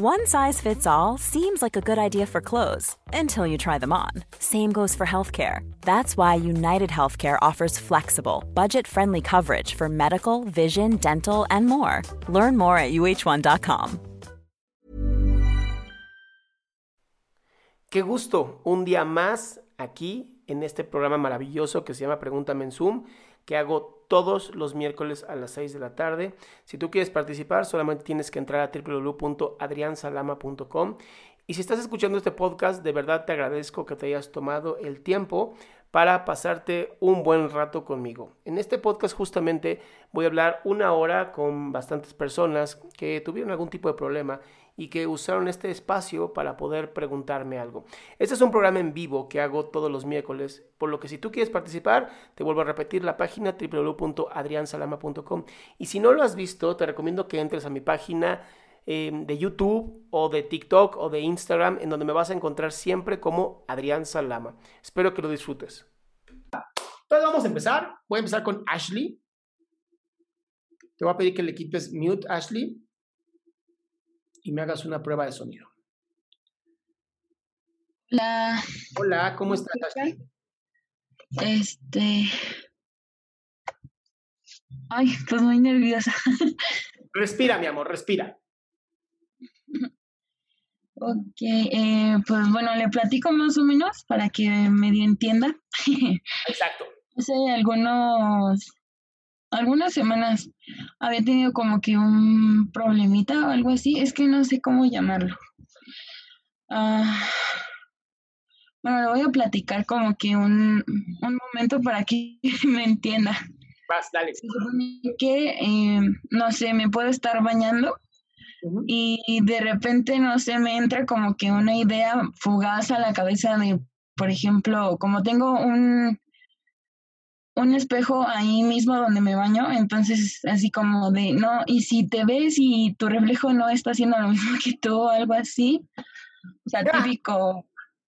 One size fits all seems like a good idea for clothes until you try them on. Same goes for healthcare. That's why United Healthcare offers flexible, budget friendly coverage for medical, vision, dental, and more. Learn more at uh1.com. Qué gusto, un día más aquí en este programa maravilloso que se llama Pregúntame en Zoom, que hago todos los miércoles a las 6 de la tarde. Si tú quieres participar, solamente tienes que entrar a www.adriansalama.com. Y si estás escuchando este podcast, de verdad te agradezco que te hayas tomado el tiempo para pasarte un buen rato conmigo. En este podcast justamente voy a hablar una hora con bastantes personas que tuvieron algún tipo de problema y que usaron este espacio para poder preguntarme algo. Este es un programa en vivo que hago todos los miércoles, por lo que si tú quieres participar, te vuelvo a repetir la página www.adriansalama.com y si no lo has visto, te recomiendo que entres a mi página eh, de YouTube o de TikTok o de Instagram, en donde me vas a encontrar siempre como Adrián Salama. Espero que lo disfrutes. Entonces vamos a empezar. Voy a empezar con Ashley. Te voy a pedir que le quites mute, Ashley y me hagas una prueba de sonido. Hola. Hola, ¿cómo estás? Este. Ay, pues muy nerviosa. Respira, mi amor, respira. Ok, eh, pues bueno, le platico más o menos para que medio entienda. Exacto. Hace algunos algunas semanas había tenido como que un problemita o algo así, es que no sé cómo llamarlo. Ah, bueno, le voy a platicar como que un, un momento para que me entienda. Vas, dale. que, eh, no sé, me puedo estar bañando y de repente, no sé, me entra como que una idea fugaz a la cabeza de, por ejemplo, como tengo un, un espejo ahí mismo donde me baño, entonces así como de, no, y si te ves y tu reflejo no está haciendo lo mismo que tú o algo así, o sea, típico,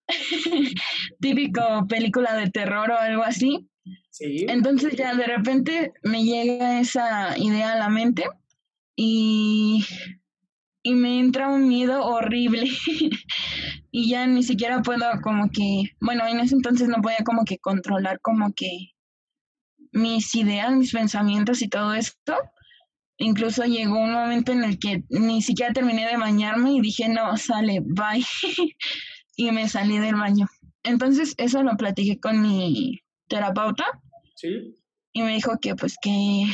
típico película de terror o algo así. Sí. Entonces ya de repente me llega esa idea a la mente y, y me entra un miedo horrible y ya ni siquiera puedo como que, bueno, en ese entonces no podía como que controlar como que mis ideas, mis pensamientos y todo esto. Incluso llegó un momento en el que ni siquiera terminé de bañarme y dije, no, sale, bye. y me salí del baño. Entonces eso lo platiqué con mi terapeuta. Sí. Y me dijo que pues que,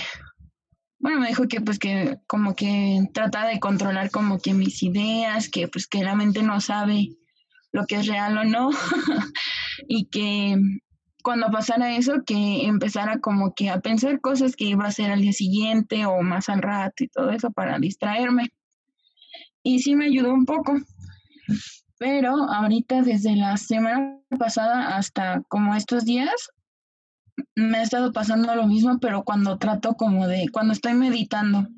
bueno, me dijo que pues que como que trata de controlar como que mis ideas, que pues que la mente no sabe lo que es real o no. y que cuando pasara eso, que empezara como que a pensar cosas que iba a hacer al día siguiente o más al rato y todo eso para distraerme. Y sí me ayudó un poco. Pero ahorita desde la semana pasada hasta como estos días, me ha estado pasando lo mismo, pero cuando trato como de, cuando estoy meditando,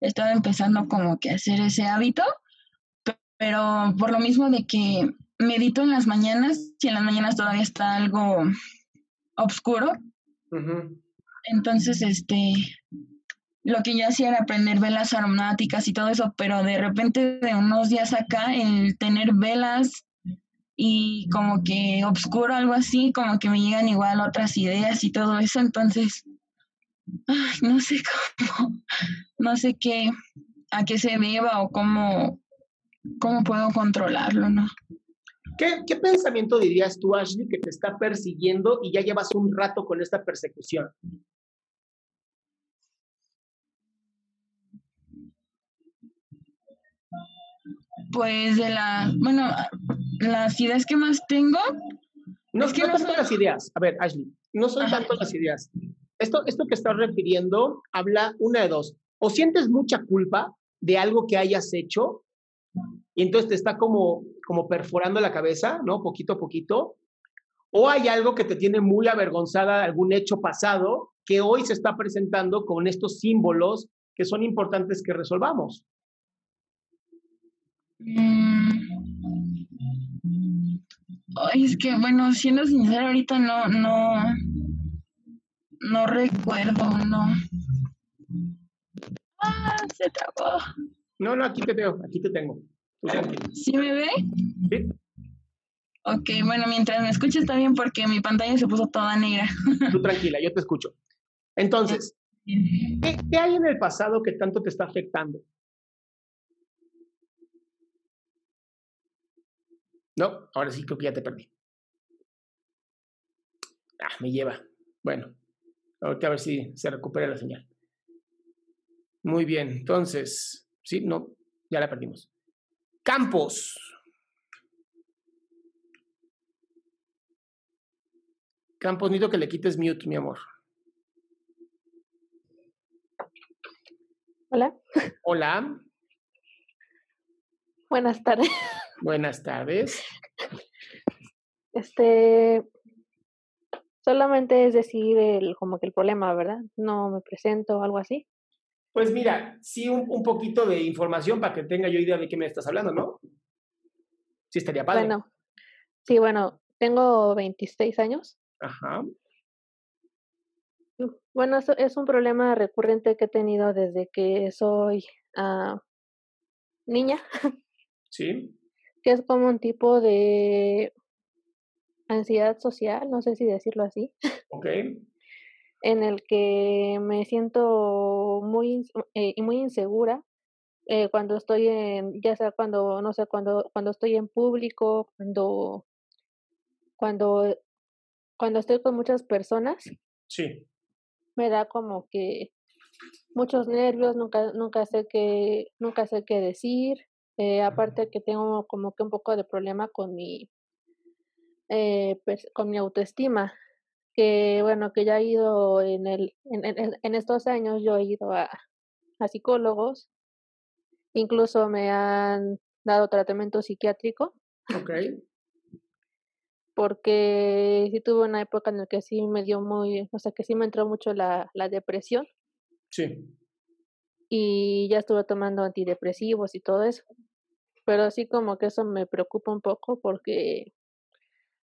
he estado empezando como que a hacer ese hábito, pero por lo mismo de que medito en las mañanas y en las mañanas todavía está algo oscuro. Entonces, este, lo que yo hacía era aprender velas aromáticas y todo eso, pero de repente de unos días acá, el tener velas y como que oscuro, algo así, como que me llegan igual otras ideas y todo eso, entonces, no sé cómo, no sé qué, a qué se deba o cómo, cómo puedo controlarlo, ¿no? ¿Qué, pensamiento dirías tú, Ashley, que te está persiguiendo y ya llevas un rato con esta persecución? Pues de la, bueno, las ideas que más tengo. No, es que no, son las ideas. A ver, Ashley, no son tanto las ideas. Esto, esto que estás refiriendo habla una de dos. O sientes mucha culpa de algo que hayas hecho y entonces te está como, como perforando la cabeza, ¿no? Poquito a poquito. O hay algo que te tiene muy avergonzada, algún hecho pasado que hoy se está presentando con estos símbolos que son importantes que resolvamos. Mm. es que, bueno, siendo sincero, ahorita no, no, no recuerdo, no. Ah, se trabó. No, no, aquí te veo, aquí te tengo. ¿Sí me ve? Sí. Ok, bueno, mientras me escucha está bien porque mi pantalla se puso toda negra. Tú tranquila, yo te escucho. Entonces, ¿qué, ¿qué, hay en el pasado que tanto te está afectando? No, ahora sí creo que ya te perdí. Ah, me lleva. Bueno, ahorita a ver si se recupera la señal. Muy bien, entonces, sí, no, ya la perdimos. Campos. Campos, necesito que le quites mute, mi amor. Hola. Hola. Buenas tardes. Buenas tardes. Este, solamente es decir el, como que el problema, ¿verdad? No me presento o algo así. Pues mira, sí un, un, poquito de información para que tenga yo idea de qué me estás hablando, ¿no? Sí, estaría padre. Bueno, sí, bueno, tengo 26 años. Ajá. Bueno, eso es un problema recurrente que he tenido desde que soy uh, niña. Sí. Que es como un tipo de ansiedad social, no sé si decirlo así. Ok. En el que me siento muy, eh, muy insegura eh, cuando estoy en, ya sea cuando, no sé, cuando, cuando estoy en público, cuando, cuando, cuando estoy con muchas personas. Sí. Me da como que muchos nervios, nunca, nunca sé qué, nunca sé qué decir. Eh, aparte que tengo como que un poco de problema con mi, eh, con mi autoestima que bueno, que ya he ido en, el, en, en, en estos años, yo he ido a, a, psicólogos, incluso me han dado tratamiento psiquiátrico. Ok. Porque sí tuve una época en la que sí me dio muy, o sea, que sí me entró mucho la, la depresión. Sí. Y ya estuve tomando antidepresivos y todo eso. Pero así como que eso me preocupa un poco porque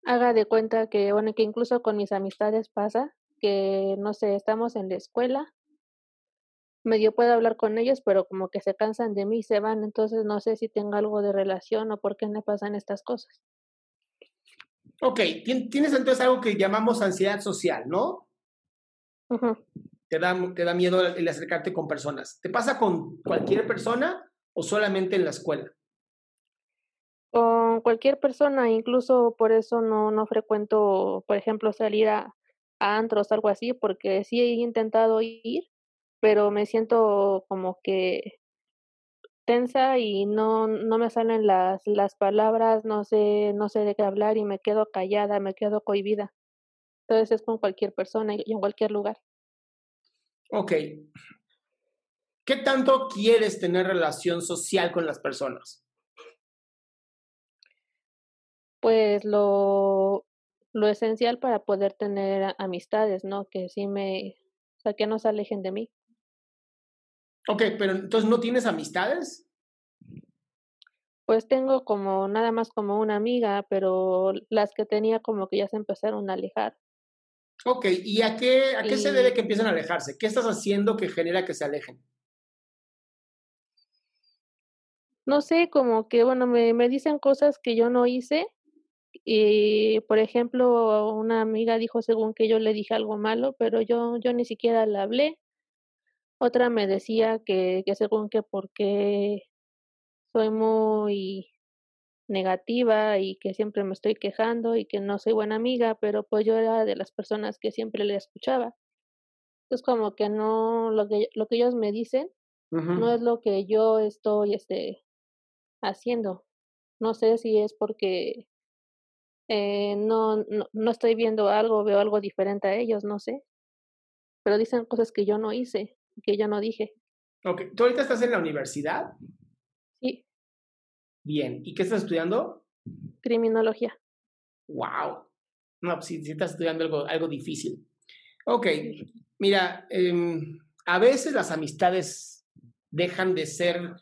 haga de cuenta que, bueno, que incluso con mis amistades pasa que, no sé, estamos en la escuela, medio puedo hablar con ellos, pero como que se cansan de mí y se van, entonces no sé si tengo algo de relación o por qué me pasan estas cosas. Ok, tienes entonces algo que llamamos ansiedad social, ¿no? Uh -huh. te, da, te da miedo el acercarte con personas. ¿Te pasa con cualquier persona o solamente en la escuela? Cualquier persona, incluso por eso no, no frecuento, por ejemplo, salir a, a antros, algo así, porque sí he intentado ir, pero me siento como que tensa y no, no me salen las, las palabras, no sé, no sé de qué hablar y me quedo callada, me quedo cohibida. Entonces es con cualquier persona y en cualquier lugar. Ok. ¿Qué tanto quieres tener relación social con las personas? Pues lo, lo esencial para poder tener amistades, ¿no? Que sí me, o sea, que no se alejen de mí. Ok, pero entonces no tienes amistades? Pues tengo como nada más como una amiga, pero las que tenía como que ya se empezaron a alejar. Ok, ¿y a qué, a qué y... se debe que empiecen a alejarse? ¿Qué estás haciendo que genera que se alejen? No sé, como que, bueno, me, me dicen cosas que yo no hice y por ejemplo, una amiga dijo según que yo le dije algo malo, pero yo, yo ni siquiera le hablé. Otra me decía que, que según que porque soy muy negativa y que siempre me estoy quejando y que no soy buena amiga, pero pues yo era de las personas que siempre le escuchaba. Es como que no, lo que, lo que ellos me dicen, uh -huh. no es lo que yo estoy este, haciendo. No sé si es porque eh, no, no, no estoy viendo algo, veo algo diferente a ellos, no sé. Pero dicen cosas que yo no hice, que yo no dije. Ok, ¿tú ahorita estás en la universidad? Sí, Bien, ¿y qué estás estudiando? criminología. Wow. No, pues sí, sí estás estudiando algo, algo difícil. Ok, mira, em, a veces las amistades dejan de ser,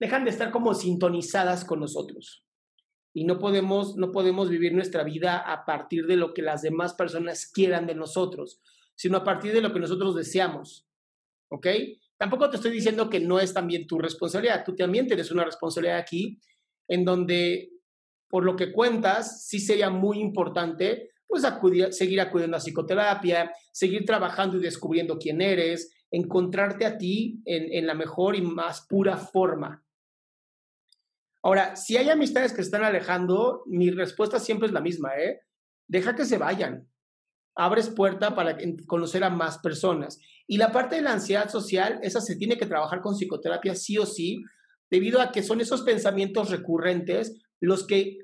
dejan de estar como sintonizadas con nosotros. Y no podemos, no podemos vivir nuestra vida a partir de lo que las demás personas quieran de nosotros, sino a partir de lo que nosotros deseamos. ¿Ok? Tampoco te estoy diciendo que no es también tu responsabilidad. Tú también tienes una responsabilidad aquí en donde, por lo que cuentas, sí sería muy importante pues acudir, seguir acudiendo a psicoterapia, seguir trabajando y descubriendo quién eres, encontrarte a ti en, en la mejor y más pura forma. Ahora, si hay amistades que se están alejando, mi respuesta siempre es la misma, ¿eh? Deja que se vayan. Abres puerta para conocer a más personas. Y la parte de la ansiedad social, esa se tiene que trabajar con psicoterapia sí o sí, debido a que son esos pensamientos recurrentes los que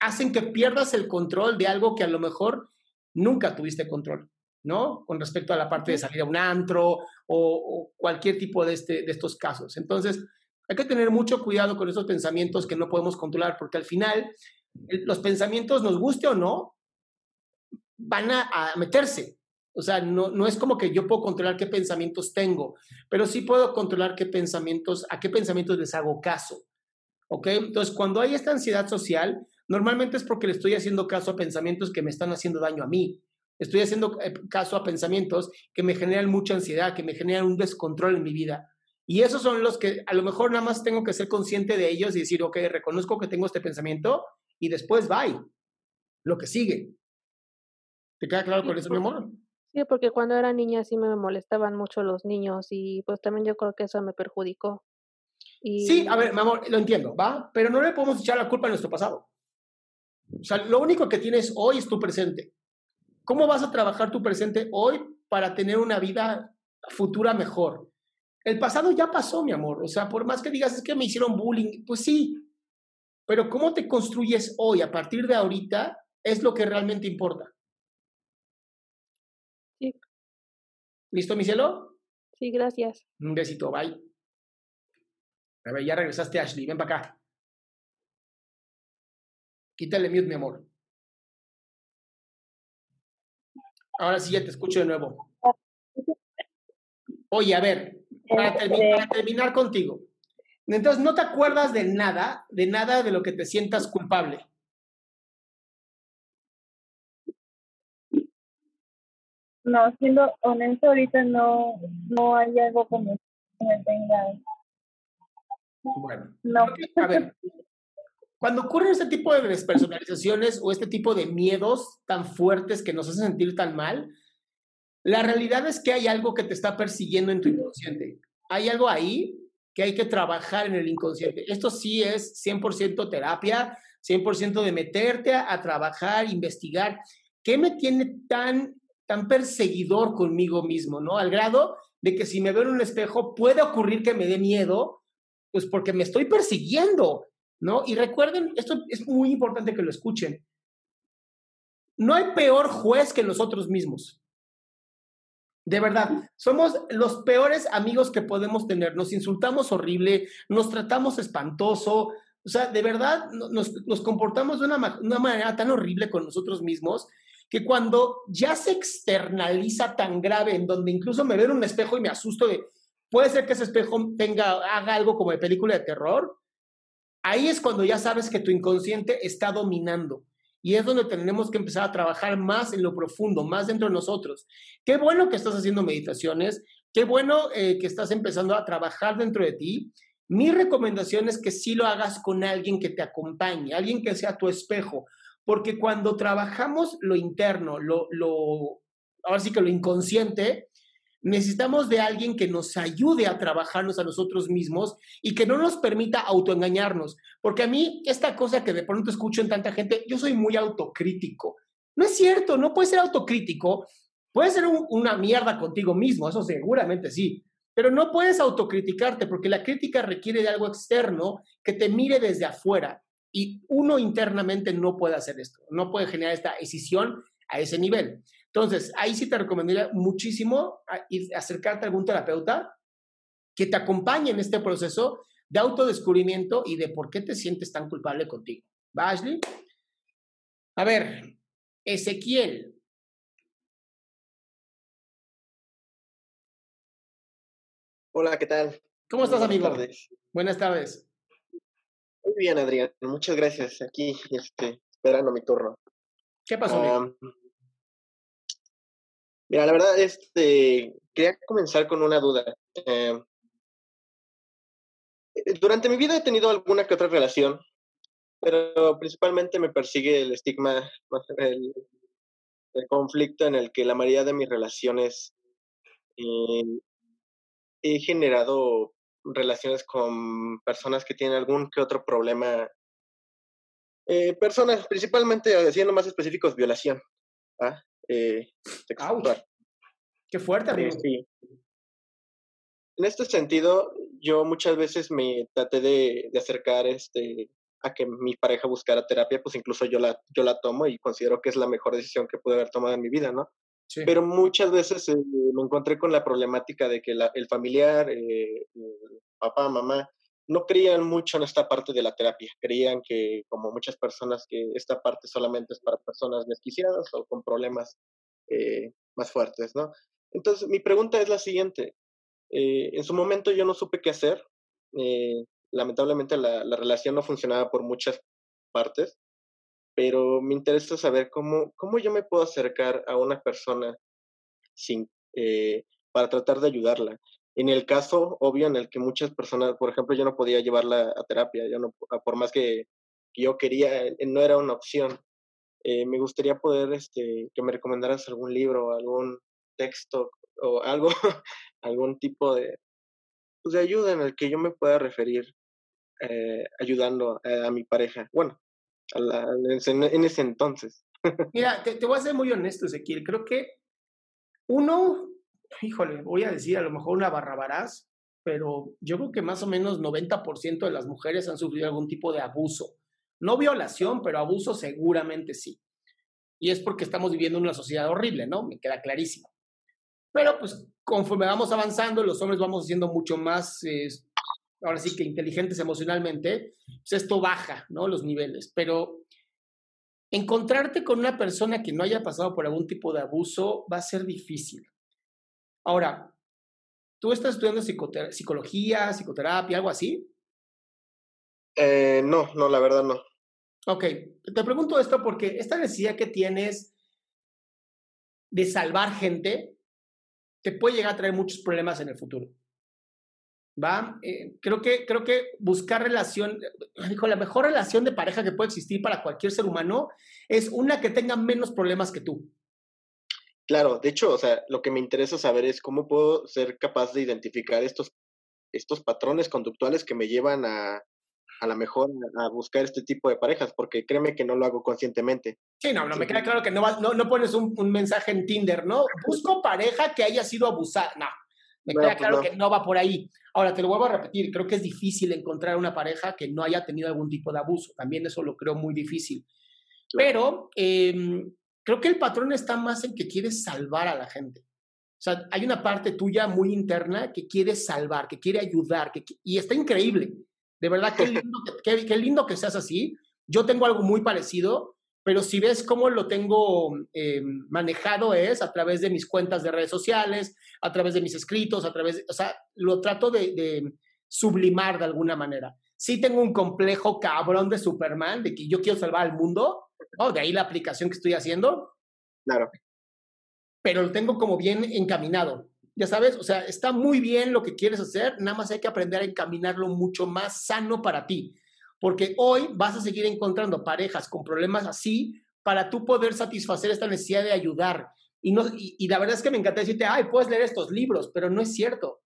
hacen que pierdas el control de algo que a lo mejor nunca tuviste control, ¿no? Con respecto a la parte de salir a un antro o, o cualquier tipo de, este, de estos casos. Entonces, hay que tener mucho cuidado con esos pensamientos que no podemos controlar, porque al final los pensamientos, nos guste o no, van a, a meterse. O sea, no, no es como que yo puedo controlar qué pensamientos tengo, pero sí puedo controlar qué pensamientos, a qué pensamientos les hago caso. ¿Ok? Entonces, cuando hay esta ansiedad social, normalmente es porque le estoy haciendo caso a pensamientos que me están haciendo daño a mí. Estoy haciendo eh, caso a pensamientos que me generan mucha ansiedad, que me generan un descontrol en mi vida. Y esos son los que a lo mejor nada más tengo que ser consciente de ellos y decir, ok, reconozco que tengo este pensamiento y después bye. Lo que sigue. ¿Te queda claro con eso, mi amor? Sí, porque cuando era niña sí me molestaban mucho los niños y pues también yo creo que eso me perjudicó. Y Sí, a ver, mi amor, lo entiendo, ¿va? Pero no le podemos echar la culpa a nuestro pasado. O sea, lo único que tienes hoy es tu presente. ¿Cómo vas a trabajar tu presente hoy para tener una vida futura mejor? El pasado ya pasó, mi amor. O sea, por más que digas, es que me hicieron bullying, pues sí. Pero cómo te construyes hoy, a partir de ahorita, es lo que realmente importa. Sí. ¿Listo, mi cielo? sí, gracias. Un besito, bye. A ver, ya regresaste, Ashley. Ven para acá. Quítale mute, mi amor. Ahora sí ya te escucho de nuevo. Oye, a ver, para, termi- para terminar contigo. Entonces, ¿no te acuerdas de nada, de nada de lo que te sientas culpable? No, siendo honesto, ahorita no, no hay algo como que me tenga. Bueno, No. a ver, cuando ocurren este tipo de despersonalizaciones o este tipo de miedos tan fuertes que nos hacen sentir tan mal, la realidad es que hay algo que te está persiguiendo en tu inconsciente. Hay algo ahí que hay que trabajar en el inconsciente. Esto sí es 100% terapia, 100% de meterte a, a trabajar, investigar. ¿Qué me tiene tan, tan perseguidor conmigo mismo, no? Al grado de que si me veo en un espejo puede ocurrir que me dé miedo, pues porque me estoy persiguiendo, ¿no? Y recuerden, esto es muy importante que lo escuchen. No hay peor juez que nosotros mismos. De verdad, somos los peores amigos que podemos tener. Nos insultamos horrible, nos tratamos espantoso. O sea, de verdad, no- nos, nos comportamos de una manera tan horrible con nosotros mismos que cuando ya se externaliza tan grave, en donde incluso me veo en un espejo y me asusto de, puede ser que ese espejo tenga, haga algo como de película de terror, ahí es cuando ya sabes que tu inconsciente está dominando. Y es donde tenemos que empezar a trabajar más en lo profundo, más dentro de nosotros. Qué bueno que estás haciendo meditaciones, qué bueno eh, que estás empezando a trabajar dentro de ti. Mi recomendación es que sí lo hagas con alguien que te acompañe, alguien que sea tu espejo, porque cuando trabajamos lo interno, lo, lo, ahora sí que lo inconsciente, necesitamos de alguien que nos ayude a trabajarnos a nosotros mismos y que no nos permita autoengañarnos. Porque a mí, esta cosa que de pronto escucho en tanta gente, yo soy muy autocrítico. No es cierto, no puedes ser autocrítico. Puedes ser un- una mierda contigo mismo, eso seguramente sí. pero no puedes autocriticarte porque la crítica requiere de algo externo que te mire desde afuera y uno internamente no puede hacer esto, no puede generar esta decisión a ese nivel. Entonces, ahí sí te recomendaría muchísimo acercarte a algún terapeuta que te acompañe en este proceso de autodescubrimiento y de por qué te sientes tan culpable contigo. ¿Va, Ashley? A ver, Ezequiel. Hola, ¿qué tal? ¿Cómo estás, Buenas amigo? tardes. Buenas tardes. Muy bien, Adrián. Muchas gracias. Aquí, este, esperando mi turno. ¿Qué pasó, amigo? Mira, la verdad, este, quería comenzar con una duda. Em, eh, durante mi vida he tenido alguna que otra relación, pero principalmente me persigue el estigma, el, conflicto en el que la mayoría de mis relaciones eh, he generado relaciones con personas que tienen algún que otro problema. Eh, personas, principalmente, siendo más específicos, violación. ¿ah? Eh, sexual. Qué fuerte, Eh, amigo. sí. En este sentido, yo muchas veces me traté de, de acercar este, a que mi pareja buscara terapia, pues incluso yo la, yo la tomo y considero que es la mejor decisión que pude haber tomado en mi vida, ¿no? Sí. Pero muchas veces eh, me encontré con la problemática de que la- el familiar, eh, el papá, mamá, no creían mucho en esta parte de la terapia. Creían que, como muchas personas, que esta parte solamente es para personas desquiciadas o con problemas eh, más fuertes, ¿no? Entonces, mi pregunta es la siguiente. Eh, en su momento yo no supe qué hacer. eh, lamentablemente la, la relación no funcionaba por muchas partes, pero me interesa saber cómo, cómo yo me puedo acercar a una persona sin, eh, para tratar de ayudarla. En el caso obvio en el que muchas personas, por ejemplo, yo no podía llevarla a terapia, yo no, por más que, que yo quería, eh, no era una opción. Eh, me gustaría poder este, que me recomendaras algún libro, algún texto o algo, algún tipo de, pues, de ayuda en el que yo me pueda referir eh, ayudando a, a mi pareja. Bueno, a la- en, en ese entonces. Mira, te, te voy a ser muy honesto, Ezequiel. Creo que uno, híjole, voy a decir a lo mejor una barrabarás, pero yo creo que más o menos 90% de las mujeres han sufrido algún tipo de abuso. No violación, pero abuso seguramente sí. Y es porque estamos viviendo en una sociedad horrible, ¿no? Me queda clarísimo. Pero pues conforme vamos avanzando, los hombres vamos siendo mucho más, ahora sí que inteligentes emocionalmente, pues esto baja, ¿no? Los niveles. Pero encontrarte con una persona que no haya pasado por algún tipo de abuso va a ser difícil. Ahora, ¿tú estás estudiando psicología, psicoterapia, algo así? Eh, no, no, la verdad no. Ok, te pregunto esto porque esta necesidad que tienes de salvar gente te puede llegar a traer muchos problemas en el futuro. ¿Va? Eh, creo, que, creo que buscar relación, dijo, la mejor relación de pareja que puede existir para cualquier ser humano es una que tenga menos problemas que tú. Claro, de hecho, o sea, lo que me interesa saber es cómo puedo ser capaz de identificar estos, estos patrones conductuales que me llevan a, a la mejor a buscar este tipo de parejas, porque créeme que no lo hago conscientemente. Sí, no, no, me queda claro que no, no, no pones un, un mensaje en Tinder, ¿no? Busco pareja que haya sido abusada. No, me queda pues claro no. que no va por ahí. Ahora, te lo vuelvo a repetir, creo que es difícil encontrar una pareja que no haya tenido algún tipo de abuso. También eso lo creo muy difícil. Pero em, creo que el patrón está más en que quieres salvar a la gente. O sea, hay una parte tuya muy interna que quiere salvar, que quiere ayudar, que, y está increíble. De verdad, qué lindo que, qué- qué lindo que seas así. Yo tengo algo muy parecido, pero si ves cómo lo tengo eh, manejado es a través de mis cuentas de redes sociales, a través de mis escritos, a través, de- o sea, lo trato de, de sublimar de alguna manera. Sí tengo un complejo cabrón de Superman, de que yo quiero salvar al mundo, ¿no? De ahí la aplicación que estoy haciendo, Claro, pero lo tengo como bien encaminado. Ya sabes, o sea, está muy bien lo que quieres hacer, nada más hay que aprender a encaminarlo mucho más sano para ti, porque hoy vas a seguir encontrando parejas con problemas así para tú poder satisfacer esta necesidad de ayudar. Y, no, y, y la verdad es que me encanta decirte, ay, puedes leer estos libros, pero no es cierto,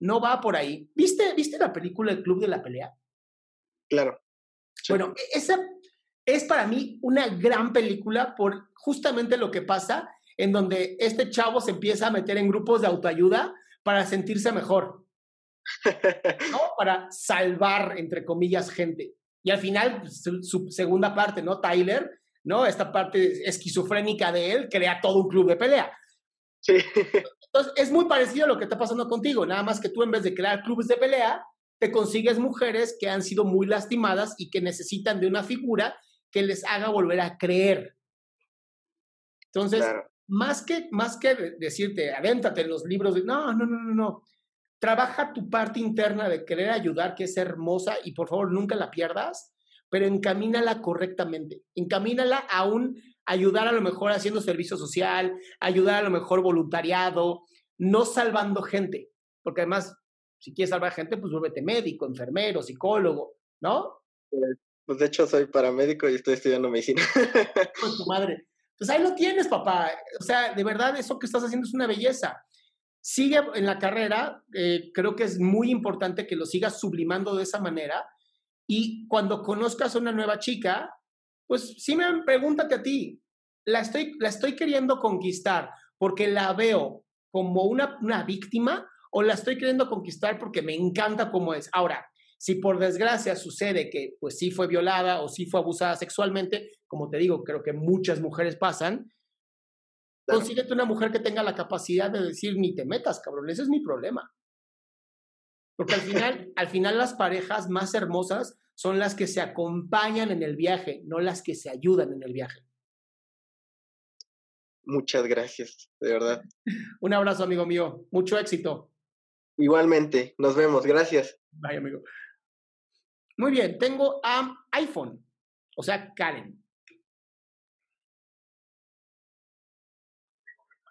no va por ahí. ¿Viste, ¿viste la película El Club de la Pelea? claro. Sí. Bueno, e- esa es para mí una gran película por justamente lo que pasa en donde este chavo se empieza a meter en grupos de autoayuda para sentirse mejor. ¿no? Para salvar, entre comillas, gente. Y al final, pues, su, su segunda parte, ¿no? Tyler, ¿no? Esta parte esquizofrénica de él crea todo un club de pelea. Sí. Entonces, es muy parecido a lo que está pasando contigo, nada más que tú en vez de crear clubes de pelea, te consigues mujeres que han sido muy lastimadas y que necesitan de una figura que les haga volver a creer. Entonces, Claro. más que, más que de- decirte, avéntate en los libros, de, no, no, no, no, no. Trabaja tu parte interna de querer ayudar, que es hermosa, y por favor nunca la pierdas, pero encamínala correctamente. Encamínala a un ayudar a lo mejor haciendo servicio social, ayudar a lo mejor voluntariado, no salvando gente, porque además, si quieres salvar gente, pues vuélvete médico, enfermero, psicólogo, ¿no? Pues de hecho soy paramédico y estoy estudiando medicina. con tu madre. Pues ahí lo tienes, papá. O sea, de verdad, eso que estás haciendo es una belleza. Sigue en la carrera, eh, creo que es muy importante que lo sigas sublimando de esa manera. Y cuando conozcas a una nueva chica, pues sí me pregúntate a ti, ¿la estoy, la estoy queriendo conquistar porque la veo como una, una víctima o la estoy queriendo conquistar porque me encanta cómo es? Ahora, si por desgracia sucede que pues sí fue violada o sí fue abusada sexualmente, como te digo, creo que muchas mujeres pasan, Claro. consíguete una mujer que tenga la capacidad de decir ni te metas, cabrón, ese es mi problema. Porque al final, al final las parejas más hermosas son las que se acompañan en el viaje, no las que se ayudan en el viaje. Muchas gracias, de verdad. Un abrazo, amigo mío. Mucho éxito. Igualmente, nos vemos, gracias. Bye, amigo. Muy bien, tengo a iPhone, o sea, Karen.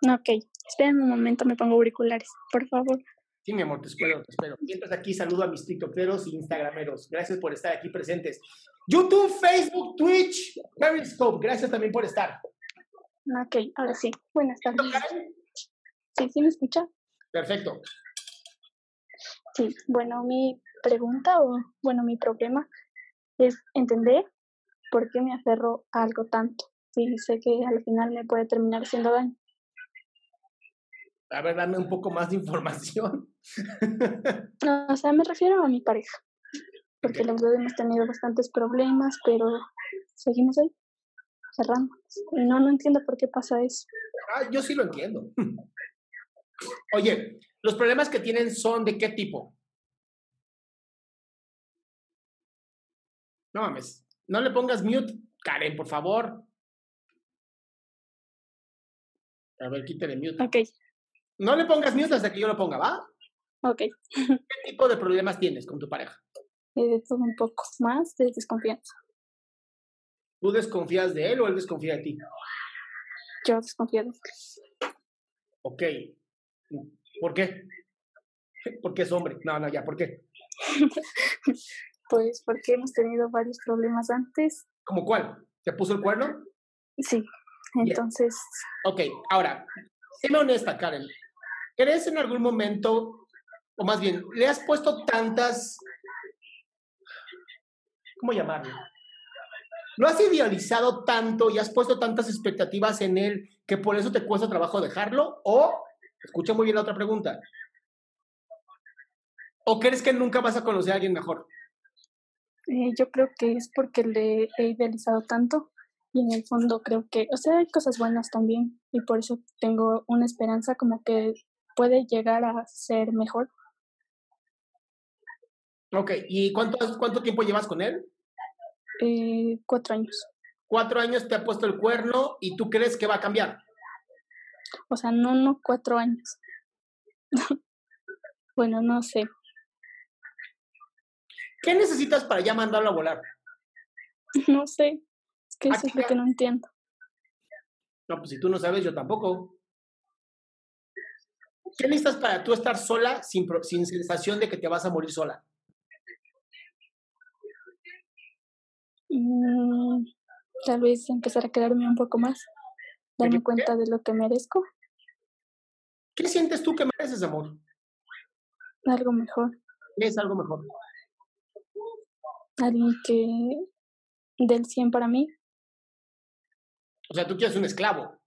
Ok, esperen un momento, me pongo auriculares, por favor. Sí, mi amor, te espero, te espero. Mientras aquí saludo a mis tiktokeros y instagrameros. Gracias por estar aquí presentes. YouTube, Facebook, Twitch, Periscope. Gracias también por estar. Ok, ahora sí. Buenas tardes. ¿Sí, sí me escucha? Perfecto. Sí, bueno, mi pregunta o, bueno, mi problema es entender por qué me aferro a algo tanto. Sí, sé que al final me puede terminar haciendo daño. A ver, dame un poco más de información. No, o sea, me refiero a mi pareja, porque Ok. los dos hemos tenido bastantes problemas, pero seguimos ahí, cerrándonos. Y no, no entiendo por qué pasa eso. Ah, yo sí lo entiendo. Oye, ¿los problemas que tienen son de qué tipo? No mames. No le pongas mute, Karen, por favor. A ver, quítale mute. Ok, No le pongas mute hasta que yo lo ponga, ¿va? ok. ¿Qué tipo de problemas tienes con tu pareja? Eh, de todo un poco más de desconfianza. ¿Tú desconfías de él o él desconfía de ti? Yo desconfío de él. Ok. ¿Por qué? Porque es hombre. No, no, ya, ¿por qué? Pues porque hemos tenido varios problemas antes. ¿Cómo cuál? ¿Te puso el cuerno? Sí, entonces, Ok, ahora, séme honesta, Karen. ¿Crees en algún momento, o más bien, le has puesto tantas, ¿cómo llamarlo? ¿Lo has idealizado tanto y has puesto tantas expectativas en él que por eso te cuesta trabajo dejarlo? O, escucha muy bien la otra pregunta, ¿o crees que nunca vas a conocer a alguien mejor? eh, yo creo que es porque le he idealizado tanto y en el fondo creo que, o sea, hay cosas buenas también y por eso tengo una esperanza como que puede llegar a ser mejor. Ok, ¿y cuánto, cuánto tiempo llevas con él? Eh, cuatro años. Cuatro años te ha puesto el cuerno y tú crees que va a cambiar. O sea, no, no cuatro años. bueno, no sé. ¿Qué necesitas para ya mandarlo a volar? No sé. Es que Ah, eso es lo que no entiendo. No, pues si tú no sabes, yo tampoco. ¿Qué necesitas para tú estar sola sin, pro- sin sensación de que te vas a morir sola? Mm, tal vez empezar a quererme un poco más. Darme cuenta de lo que merezco. ¿Qué sientes tú que mereces, amor? Algo mejor. ¿Qué es algo mejor? Alguien que del 100 para mí. O sea, tú quieres un esclavo.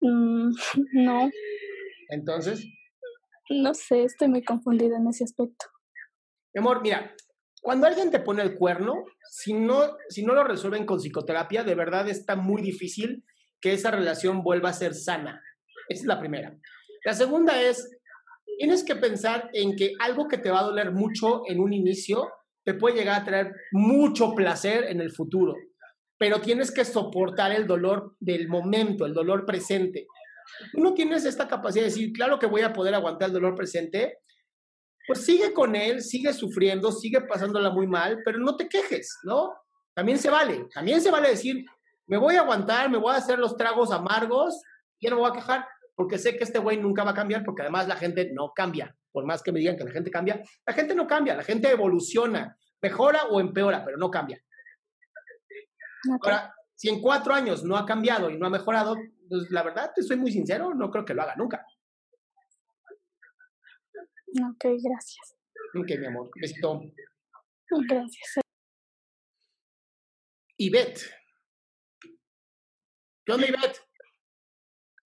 Mm, no, Entonces, no sé, estoy muy confundida en ese aspecto. Mi amor, mira, cuando alguien te pone el cuerno, si no, si no lo resuelven con psicoterapia, de verdad está muy difícil que esa relación vuelva a ser sana. Esa es la primera. La segunda es, tienes que pensar en que algo que te va a doler mucho en un inicio te puede llegar a traer mucho placer en el futuro, pero tienes que soportar el dolor del momento, el dolor presente. Tú no tienes esta capacidad de decir, claro que voy a poder aguantar el dolor presente, pues sigue con él, sigue sufriendo, sigue pasándola muy mal, pero no te quejes, ¿no? También se vale, también se vale decir, me voy a aguantar, me voy a hacer los tragos amargos y no me voy a quejar, porque sé que este güey nunca va a cambiar, porque además la gente no cambia. Por más que me digan que la gente cambia, la gente no cambia, la gente evoluciona, mejora o empeora, pero no cambia. Ahora, si en cuatro años no ha cambiado y no ha mejorado, pues la verdad, te soy muy sincero, no creo que lo haga nunca. Ok, gracias. Ok, mi amor, besito. Gracias. Ivette. ¿Qué onda?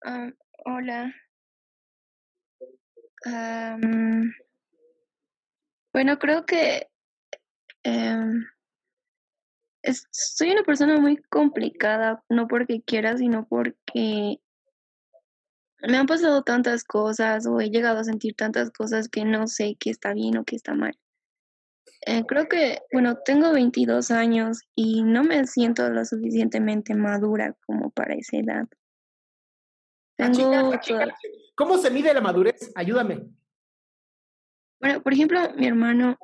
Ah, hola. Am, bueno, creo que em, soy una persona muy complicada, no porque quiera, sino porque me han pasado tantas cosas o he llegado a sentir tantas cosas que no sé qué está bien o qué está mal. Eh, creo que, bueno, tengo 22 años y no me siento lo suficientemente madura como para esa edad. Chica, Tengo chica, ¿Cómo se mide la madurez? Ayúdame. Bueno, por ejemplo, mi hermano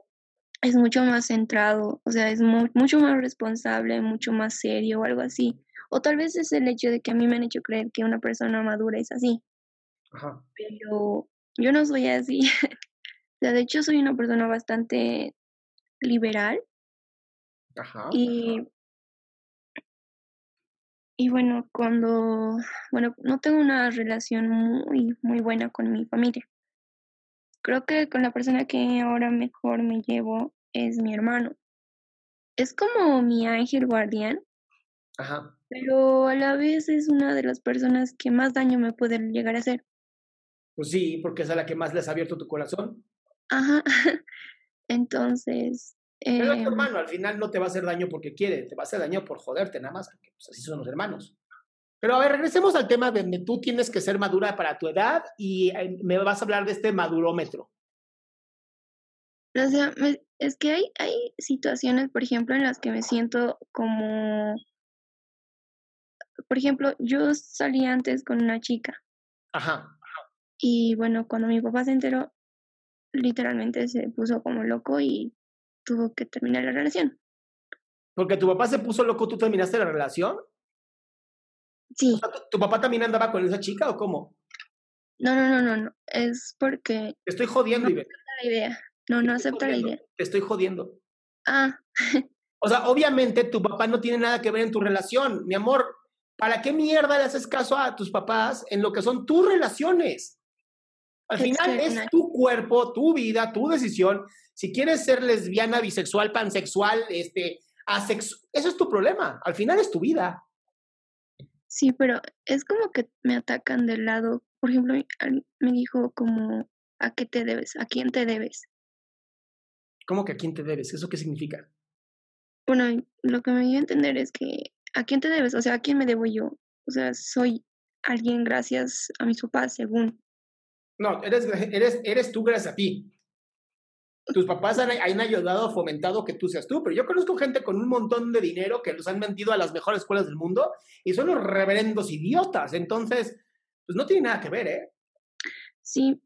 es mucho más centrado, o sea, es mu- mucho más responsable, mucho más serio o algo así. O tal vez es el hecho de que a mí me han hecho creer que una persona madura es así, Ajá. pero yo no soy así. O sea, de hecho soy una persona bastante liberal Ajá. y, y bueno, cuando, bueno, no tengo una relación muy, muy buena con mi familia. Creo que con la persona que ahora mejor me llevo es mi hermano. Es como mi ángel guardián, Ajá. pero a la vez es una de las personas que más daño me puede llegar a hacer. Pues sí, porque es a la que más les ha abierto tu corazón. Ajá. Entonces, Pero es tu em, hermano, al final no te va a hacer daño porque quiere, te va a hacer daño por joderte nada más, porque pues, así son los hermanos. Pero a ver, regresemos al tema de donde tú tienes que ser madura para tu edad y eh, me vas a hablar de este madurómetro. o sea, me- es que hay, hay situaciones, por ejemplo, en las que me siento como, por ejemplo, yo salí antes con una chica Ajá. y bueno, cuando mi papá se enteró, literalmente se puso como loco y tuvo que terminar la relación. Porque tu papá se puso loco, tú terminaste la relación. Sí, O sea, ¿tu, tu papá también andaba con esa chica o cómo? no, no, no, no, no, es porque Te estoy jodiendo, no acepta la idea, no, no acepta la idea. Te estoy jodiendo. Ah, O sea, obviamente tu papá no tiene nada que ver en tu relación. Mi amor, ¿para qué mierda le haces caso a tus papás en lo que son tus relaciones? Al final es tu cuerpo, tu vida, tu decisión. Si quieres ser lesbiana, bisexual, pansexual, este, asexual, eso es tu problema. Al final es tu vida. sí, pero es como que me atacan del lado, por ejemplo, me dijo como, ¿a qué te debes? ¿A quién te debes? ¿Cómo que a quién te debes? ¿Eso qué significa? Bueno, lo que me dio a entender es que, ¿a quién te debes? O sea, ¿a quién me debo yo? O sea, soy alguien gracias a mis papás, según. No, eres, eres, eres tú gracias a ti. Tus papás han, han ayudado, fomentado que tú seas tú, pero yo conozco gente con un montón de dinero que los han vendido a las mejores escuelas del mundo y son los reverendos idiotas. Entonces, pues no tiene nada que ver, ¿eh? Sí,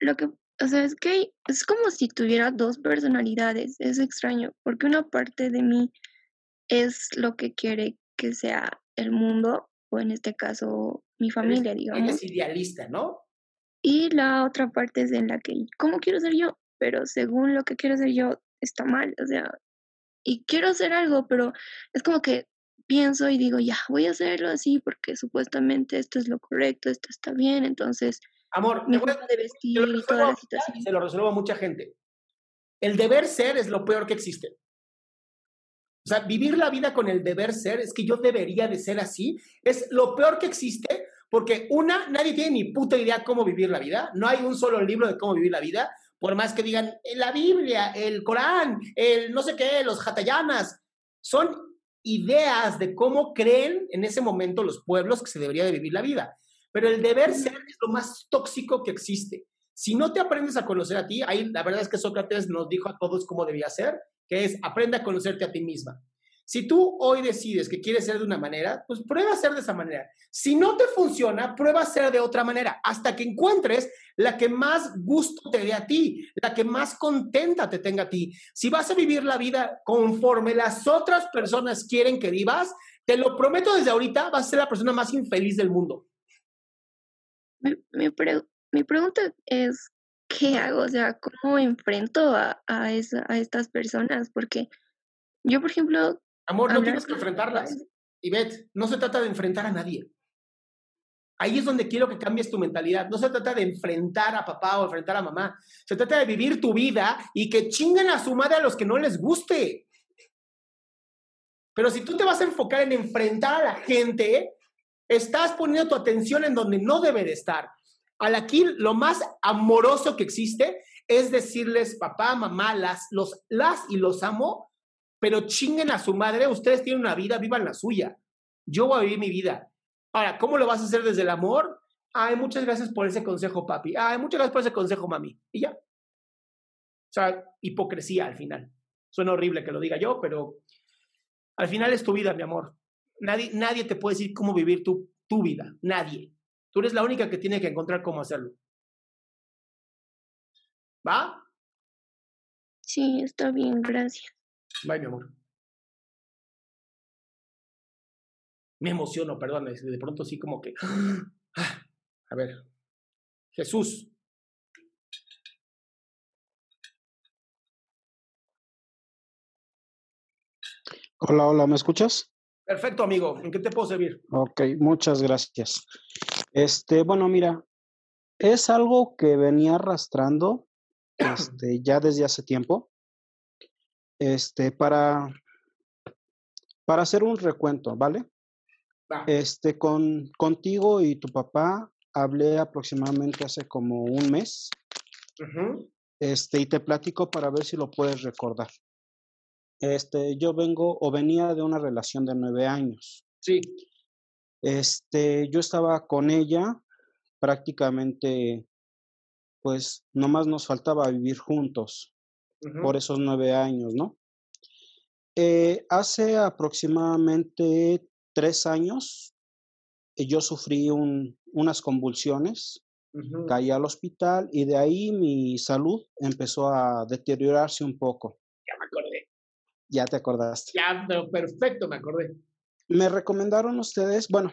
lo que, o sea, es que es como si tuviera dos personalidades, es extraño, porque una parte de mí es lo que quiere que sea el mundo, o en este caso mi familia, Eres, digamos, eres idealista, ¿no? Y la otra parte es en la que, ¿cómo quiero ser yo? Pero según lo que quiero ser yo, está mal, o sea, y quiero hacer algo, pero es como que pienso y digo, ya, voy a hacerlo así porque supuestamente esto es lo correcto, esto está bien, entonces Amor, forma de vestir y toda la situación. se lo resuelvo a mucha gente. El deber ser es lo peor que existe. O sea, vivir la vida con el deber ser, es que yo debería de ser así, es lo peor que existe Porque una, nadie tiene ni puta idea cómo vivir la vida. No hay un solo libro de cómo vivir la vida. Por más que digan la Biblia, el Corán, el no sé qué, los Hatayanas, son ideas de cómo creen en ese momento los pueblos que se debería de vivir la vida. Pero el deber ser es lo más tóxico que existe. Si no te aprendes a conocer a ti, ahí la verdad es que Sócrates nos dijo a todos cómo debía ser, que es aprende a conocerte a ti misma. Si tú hoy decides que quieres ser de una manera, pues prueba a ser de esa manera. Si no te funciona, prueba a ser de otra manera, hasta que encuentres la que más gusto te dé a ti, la que más contenta te tenga a ti. Si vas a vivir la vida conforme las otras personas quieren que vivas, te lo prometo desde ahorita, vas a ser la persona más infeliz del mundo. Mi, pregunta es, ¿qué hago? O sea, ¿cómo enfrento a, a, a estas personas? Porque yo, por ejemplo, Amor, no tienes que enfrentarlas. Y Beth, no se trata de enfrentar a nadie. Ahí es donde quiero que cambies tu mentalidad. No se trata de enfrentar a papá o enfrentar a mamá. Se trata de vivir tu vida y que chinguen a su madre a los que no les guste. Pero si tú te vas a enfocar en enfrentar a la gente, estás poniendo tu atención en donde no debe de estar. Al aquí lo más amoroso que existe es decirles, papá, mamá, las, los, las y los amo, pero chinguen a su madre, ustedes tienen una vida, vivan la suya. Yo voy a vivir mi vida. Ahora, ¿cómo lo vas a hacer desde el amor? Ay, muchas gracias por ese consejo, papi. Ay, muchas gracias por ese consejo, mami. Y ya. O sea, hipocresía al final. Suena horrible que lo diga yo, pero al final es tu vida, mi amor. Nadie, nadie te puede decir cómo vivir tu, tu vida. Nadie. Tú eres la única que tiene que encontrar cómo hacerlo. ¿Va? Sí, está bien, gracias. Bye, mi amor. Me emociono, perdón, de pronto sí como que... A ver, Jesús. Hola, hola, ¿me escuchas? Perfecto, amigo. ¿En qué te puedo servir? Ok, muchas gracias. Este, bueno, mira, es algo que venía arrastrando este, ya desde hace tiempo este, para, para hacer un recuento, ¿vale? Este, con, contigo y tu papá hablé aproximadamente hace como un mes. Este, y te platico para ver si lo puedes recordar. Este, yo vengo o venía de una relación de nueve años. Sí. Este, yo estaba con ella prácticamente, pues nomás nos faltaba vivir juntos por esos nueve años, ¿no? Eh, hace aproximadamente tres años eh, yo sufrí unas convulsiones, caí al hospital y de ahí mi salud empezó a deteriorarse un poco. Ya me acordé. Ya te acordaste. Ya, pero perfecto, me acordé. Me recomendaron ustedes, bueno,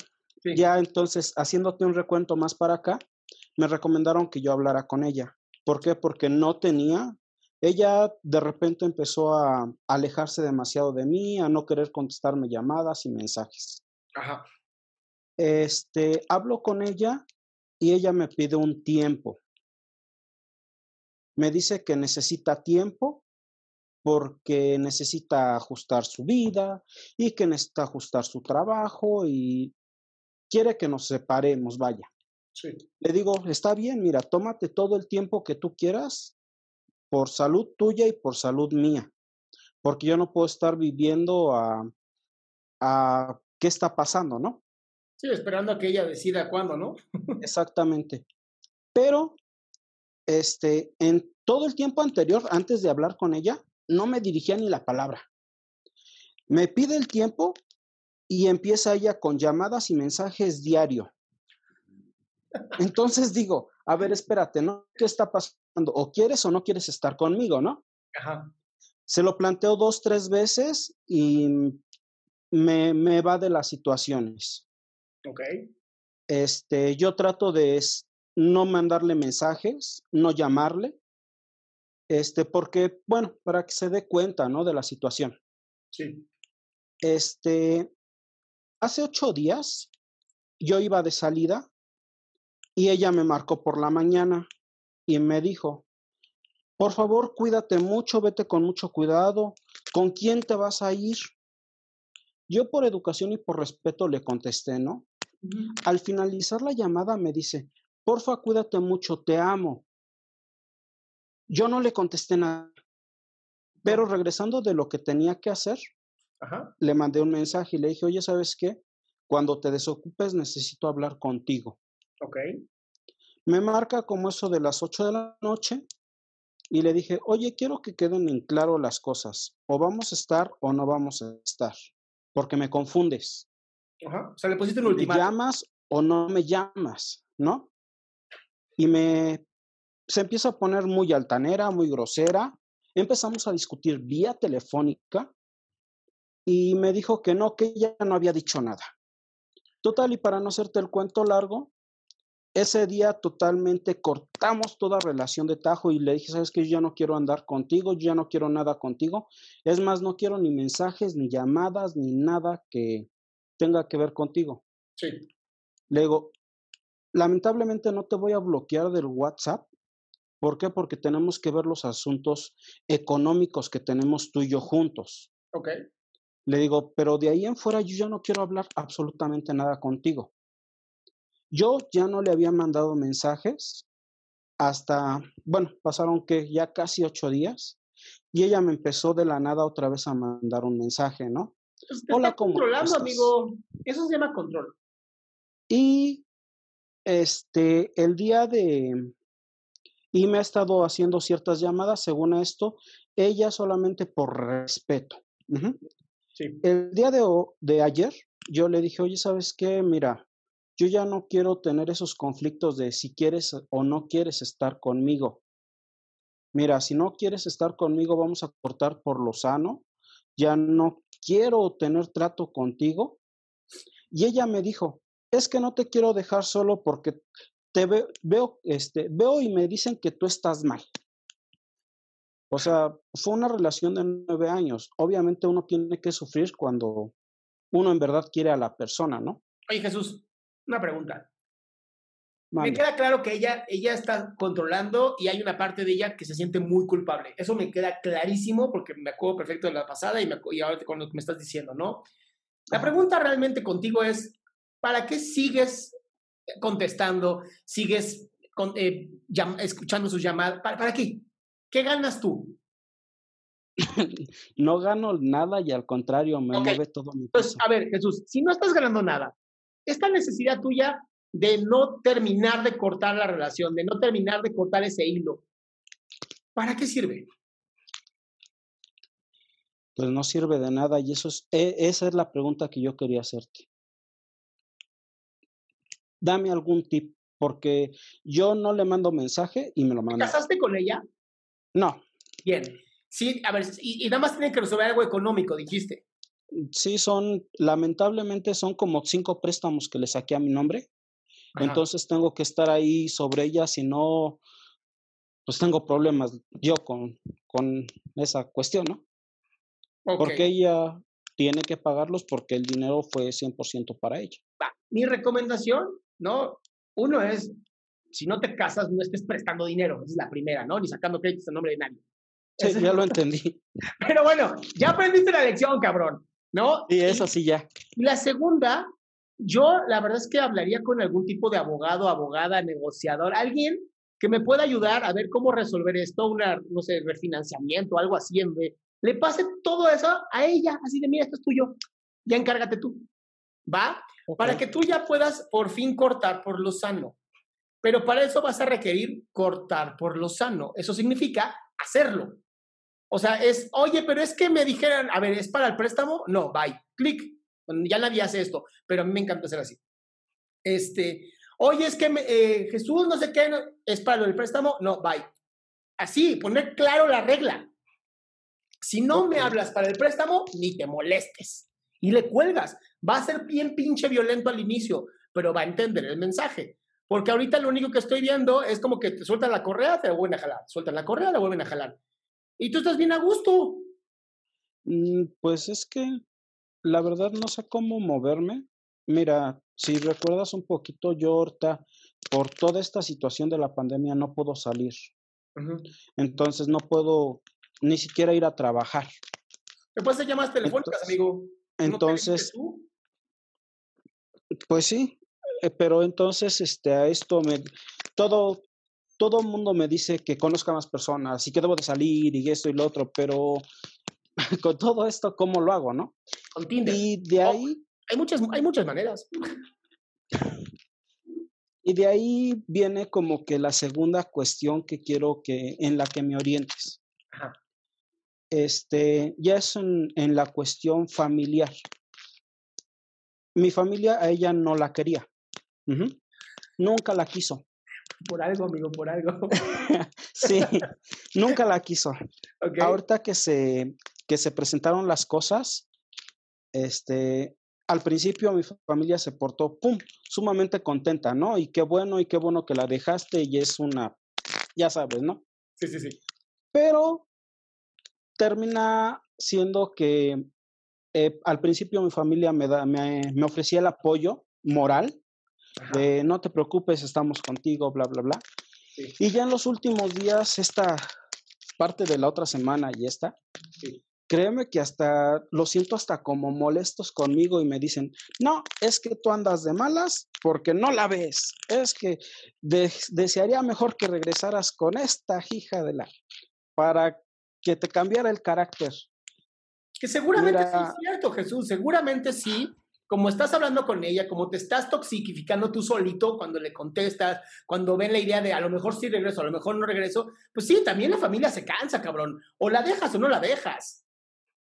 ya entonces haciéndote un recuento más para acá, me recomendaron que yo hablara con ella. ¿Por qué? Porque no tenía ella de repente empezó a alejarse demasiado de mí, a no querer contestarme llamadas y mensajes. Ajá. Este, hablo con ella y ella me pide un tiempo. Me dice que necesita tiempo porque necesita ajustar su vida y que necesita ajustar su trabajo y quiere que nos separemos, vaya. Sí. Le digo, está bien, mira, tómate todo el tiempo que tú quieras por salud tuya y por salud mía, porque yo no puedo estar viviendo a, a qué está pasando, ¿no? Sí, esperando a que ella decida cuándo, ¿no? Exactamente. Pero, este, en todo el tiempo anterior, antes de hablar con ella, no me dirigía ni la palabra. Me pide el tiempo y empieza ella con llamadas y mensajes diario. Entonces digo, a ver, espérate, ¿no? ¿Qué está pasando? O quieres o no quieres estar conmigo, ¿no? Ajá. Se lo planteo dos, tres veces y me, me va de las situaciones. Ok. Este, yo trato de no mandarle mensajes, no llamarle, este, porque, bueno, para que se dé cuenta, ¿no? De la situación. Sí. Este, hace ocho días yo iba de salida y ella me marcó por la mañana y me dijo, por favor, cuídate mucho, vete con mucho cuidado, ¿con quién te vas a ir? Yo por educación y por respeto le contesté, ¿no? Al finalizar la llamada me dice, porfa, cuídate mucho, te amo. Yo no le contesté nada, pero regresando de lo que tenía que hacer, le mandé un mensaje y le dije, oye, ¿sabes qué? Cuando te desocupes necesito hablar contigo. Ok. Me marca como eso de las 8 de la noche y le dije, oye, quiero que queden en claro las cosas. O vamos a estar o no vamos a estar, porque me confundes. Ajá. O sea, le pusiste un ¿Me ultimátum. llamas o no me llamas? ¿No? Y me se empieza a poner muy altanera, muy grosera. Empezamos a discutir vía telefónica y me dijo que no, que ella no había dicho nada. Total, y para no hacerte el cuento largo, ese día totalmente cortamos toda relación de tajo y le dije, sabes que yo ya no quiero andar contigo, yo ya no quiero nada contigo. Es más, no quiero ni mensajes, ni llamadas, ni nada que tenga que ver contigo. Sí. Le digo, lamentablemente no te voy a bloquear del WhatsApp. ¿Por qué? Porque tenemos que ver los asuntos económicos que tenemos tú y yo juntos. Ok. Le digo, pero de ahí en fuera yo ya no quiero hablar absolutamente nada contigo. Yo ya no le había mandado mensajes hasta, bueno, pasaron que ya casi ocho días y ella me empezó de la nada otra vez a mandar un mensaje, ¿no? Pues te Hola, está ¿cómo controlando, estás? amigo. Eso se llama control. Y este, el día de, y me ha estado haciendo ciertas llamadas, según esto, ella solamente por respeto. Sí. El día de, de ayer, yo le dije, oye, ¿sabes qué? Mira, yo ya no quiero tener esos conflictos de si quieres o no quieres estar conmigo. Mira, si no quieres estar conmigo, vamos a cortar por lo sano. Ya no quiero tener trato contigo. Y ella me dijo, es que no te quiero dejar solo porque te ve- veo, este, veo y me dicen que tú estás mal. O sea, fue una relación de nueve años. Obviamente uno tiene que sufrir cuando uno en verdad quiere a la persona, ¿no? Oye, Jesús, una pregunta. Me queda claro que ella, ella está controlando y hay una parte de ella que se siente muy culpable. Eso me queda clarísimo porque me acuerdo perfecto de la pasada y, me, y ahora con lo que me estás diciendo, ¿no? La pregunta realmente contigo es, ¿para qué sigues contestando? ¿Sigues con- eh, escuchando sus llamadas? ¿Para, ¿Para qué? ¿Qué ganas tú? No gano nada y al contrario, me Ok. mueve todo mi Entonces, peso. a ver, Jesús, si no estás ganando nada, esta necesidad tuya de no terminar de cortar la relación, de no terminar de cortar ese hilo, ¿para qué sirve? Pues no sirve de nada y eso es, e- esa es la pregunta que yo quería hacerte. Dame algún tip, porque yo no le mando mensaje y me lo ¿Te manda. casaste con ella? No, Bien. Sí, a ver, y, y nada más tienen que resolver algo económico, dijiste. Sí son, lamentablemente son como cinco préstamos que le saqué a mi nombre. Ajá. Entonces tengo que estar ahí sobre ella, si no, pues tengo problemas yo con, con esa cuestión, ¿no? Porque ella tiene que pagarlos porque el dinero fue 100% para ella. Mi recomendación, ¿no? Uno es, si no te casas, no estés prestando dinero. Esa es la primera, ¿no? Ni sacando créditos en nombre de nadie. Sí, ya lo entendí. Pero bueno, ya aprendiste la lección, cabrón, ¿no? Sí, es así ya. Y la segunda, yo la verdad es que hablaría con algún tipo de abogado, abogada, negociador, alguien que me pueda ayudar a ver cómo resolver esto, una, no sé, refinanciamiento, algo así, en vez. Le pase todo eso a ella, así de, mira, esto es tuyo, ya encárgate tú, ¿va? Para que tú ya puedas por fin cortar por lo sano. Pero para eso vas a requerir cortar por lo sano. Eso significa hacerlo. O sea, es, oye, pero es que me dijeran, a ver, ¿es para el préstamo? No, bye. Clic. Ya nadie hace esto, pero a mí me encanta hacer así. Este, oye, es que me- eh, Jesús no sé qué, no- ¿es para del préstamo? No, bye. Así, poner claro la regla. Si no me hablas para el préstamo, ni te molestes. Y le cuelgas. Va a ser bien pinche violento al inicio, pero va a entender el mensaje. Porque ahorita lo único que estoy viendo es como que te sueltan la correa, te la vuelven a jalar. Sueltan la correa, la vuelven a jalar. Y tú estás bien a gusto. Mm, Pues es que la verdad no sé cómo moverme. Mira, si recuerdas un poquito, yo ahorita, por toda esta situación de la pandemia, no puedo salir. Entonces no puedo ni siquiera ir a trabajar. Me puedes hacer llamadas telefónicas, Entonces- amigo. ¿No te Entonces, tú? pues sí, eh, pero entonces este, a esto me, todo, todo el mundo me dice que conozca más personas y que debo de salir y esto y lo otro, pero con todo esto, ¿cómo lo hago, no? Con Tinder. Y de Oh, ahí, hay, muchas, hay muchas maneras. y de ahí viene como que la segunda cuestión que quiero que, en la que me orientes. Ajá. Este, ya es en, en la cuestión familiar. Mi familia a ella no la quería. Nunca la quiso. Por algo, amigo, por algo. Sí, nunca la quiso. Ahorita que se, que se presentaron las cosas, este, al principio mi fa- familia se portó, pum, sumamente contenta, ¿no? Y qué bueno, y qué bueno que la dejaste, y es una, ya sabes, ¿no? Sí, sí, sí. Pero termina siendo que eh, al principio mi familia me, da, me, me ofrecía el apoyo moral Ajá. de no te preocupes, estamos contigo, bla, bla, bla. Sí. Y ya en los últimos días, esta parte de la otra semana y esta, Sí. créeme que hasta lo siento hasta como molestos conmigo y me dicen, no, es que tú andas de malas porque no la ves. Es que de- desearía mejor que regresaras con esta hija de la, para que te cambiara el carácter. Que seguramente sí es cierto, Jesús, seguramente sí. Como estás hablando con ella, como te estás toxificando tú solito cuando le contestas, cuando ven la idea de a lo mejor sí regreso, a lo mejor no regreso, pues sí, también la familia se cansa, cabrón. O la dejas o no la dejas.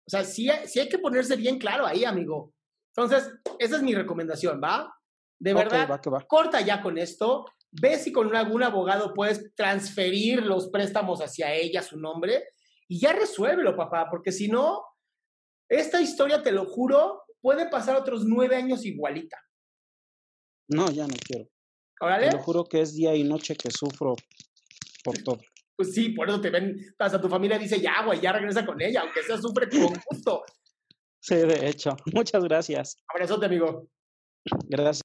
O sea, sí, hay- sí hay que ponerse bien claro ahí, amigo. Entonces, esa es mi recomendación, ¿va? De verdad, va que va. corta ya con esto. Ve si con algún abogado puedes transferir los préstamos hacia ella, su nombre, y ya resuélvelo, papá, porque si no, esta historia, te lo juro, puede pasar otros nueve años igualita. No, ya no quiero. ¿Órale? Te lo juro que es día y noche que sufro por todo. Pues sí, por eso te ven, hasta tu familia dice, ya, güey, ya regresa con ella, aunque sea sufre con gusto. Sí, de hecho. Muchas gracias. Abrazote, amigo. Gracias.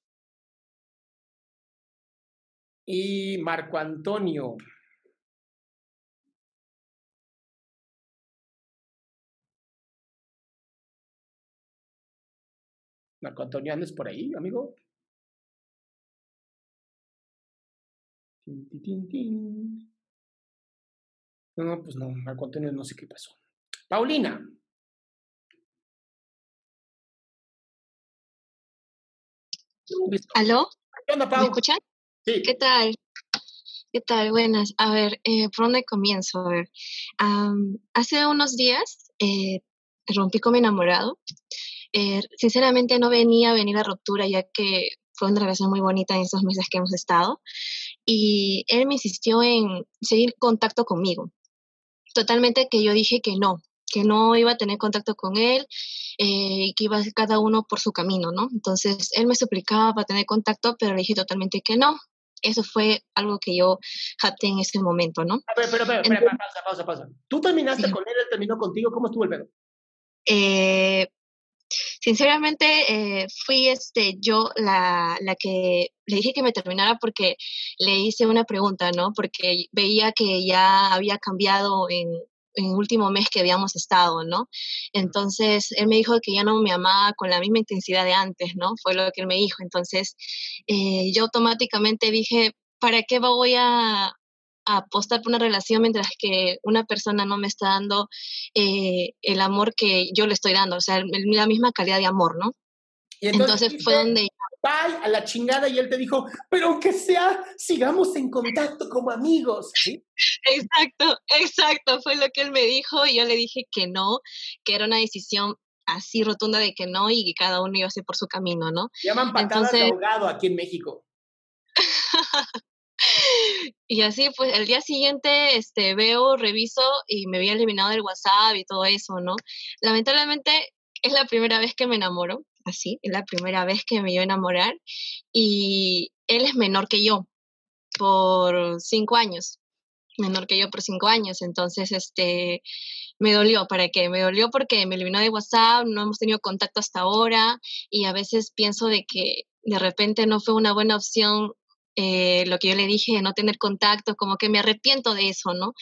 Y Marco Antonio. Marco Antonio, ¿andes por ahí, amigo? No, pues no, Marco Antonio no sé qué pasó. Paulina. ¿Aló? ¿Qué onda, ¿Me Pau? escuchan? Sí. ¿Qué tal? ¿Qué tal? Buenas. A ver, eh, ¿por dónde comienzo? A ver, hace unos días eh, rompí con mi enamorado. Eh, sinceramente no venía a venir la ruptura ya que fue una relación muy bonita en estos meses que hemos estado y él me insistió en seguir contacto conmigo. Totalmente que yo dije que no, que no iba a tener contacto con él eh, y que iba a ser cada uno por su camino, ¿no? Entonces él me suplicaba para tener contacto, pero le dije totalmente que no. Eso fue algo que yo capté en ese momento, ¿no? A pero, pero, pero, Entonces- pausa, pausa, pausa. ¿Tú terminaste Sí. con él, él terminó contigo? ¿Cómo estuvo el pedo? Eh, sinceramente, eh, fui este, yo la, la que le dije que me terminara porque le hice una pregunta, ¿no? Porque veía que ya había cambiado en, en el último mes que habíamos estado, ¿no? Entonces, él me dijo que ya no me amaba con la misma intensidad de antes, ¿no? Fue lo que él me dijo. Entonces, eh, yo automáticamente dije, ¿para qué voy a, a apostar por una relación mientras que una persona no me está dando eh, el amor que yo le estoy dando? O sea, el- la misma calidad de amor, ¿no? Y Entonces, fue donde Bye, a la chingada, y él te dijo, pero aunque sea, sigamos en contacto como amigos. ¿Sí? Exacto, exacto, fue lo que él me dijo y yo le dije que no, que era una decisión así rotunda de que no y que cada uno iba a hacer por su camino, ¿no? Llaman patadas de Entonces- ahogado aquí en México. Y así, pues, el día siguiente, este, veo, reviso y me había eliminado del WhatsApp y todo eso, ¿no? Lamentablemente, es la primera vez que me enamoro, así, es la primera vez que me iba a enamorar y él es menor que yo por cinco años, menor que yo por cinco años, entonces, este, me dolió, ¿para qué? Me dolió porque me eliminó de WhatsApp, no hemos tenido contacto hasta ahora y a veces pienso de que de repente no fue una buena opción eh, lo que yo le dije no tener contacto, como que me arrepiento de eso, ¿no?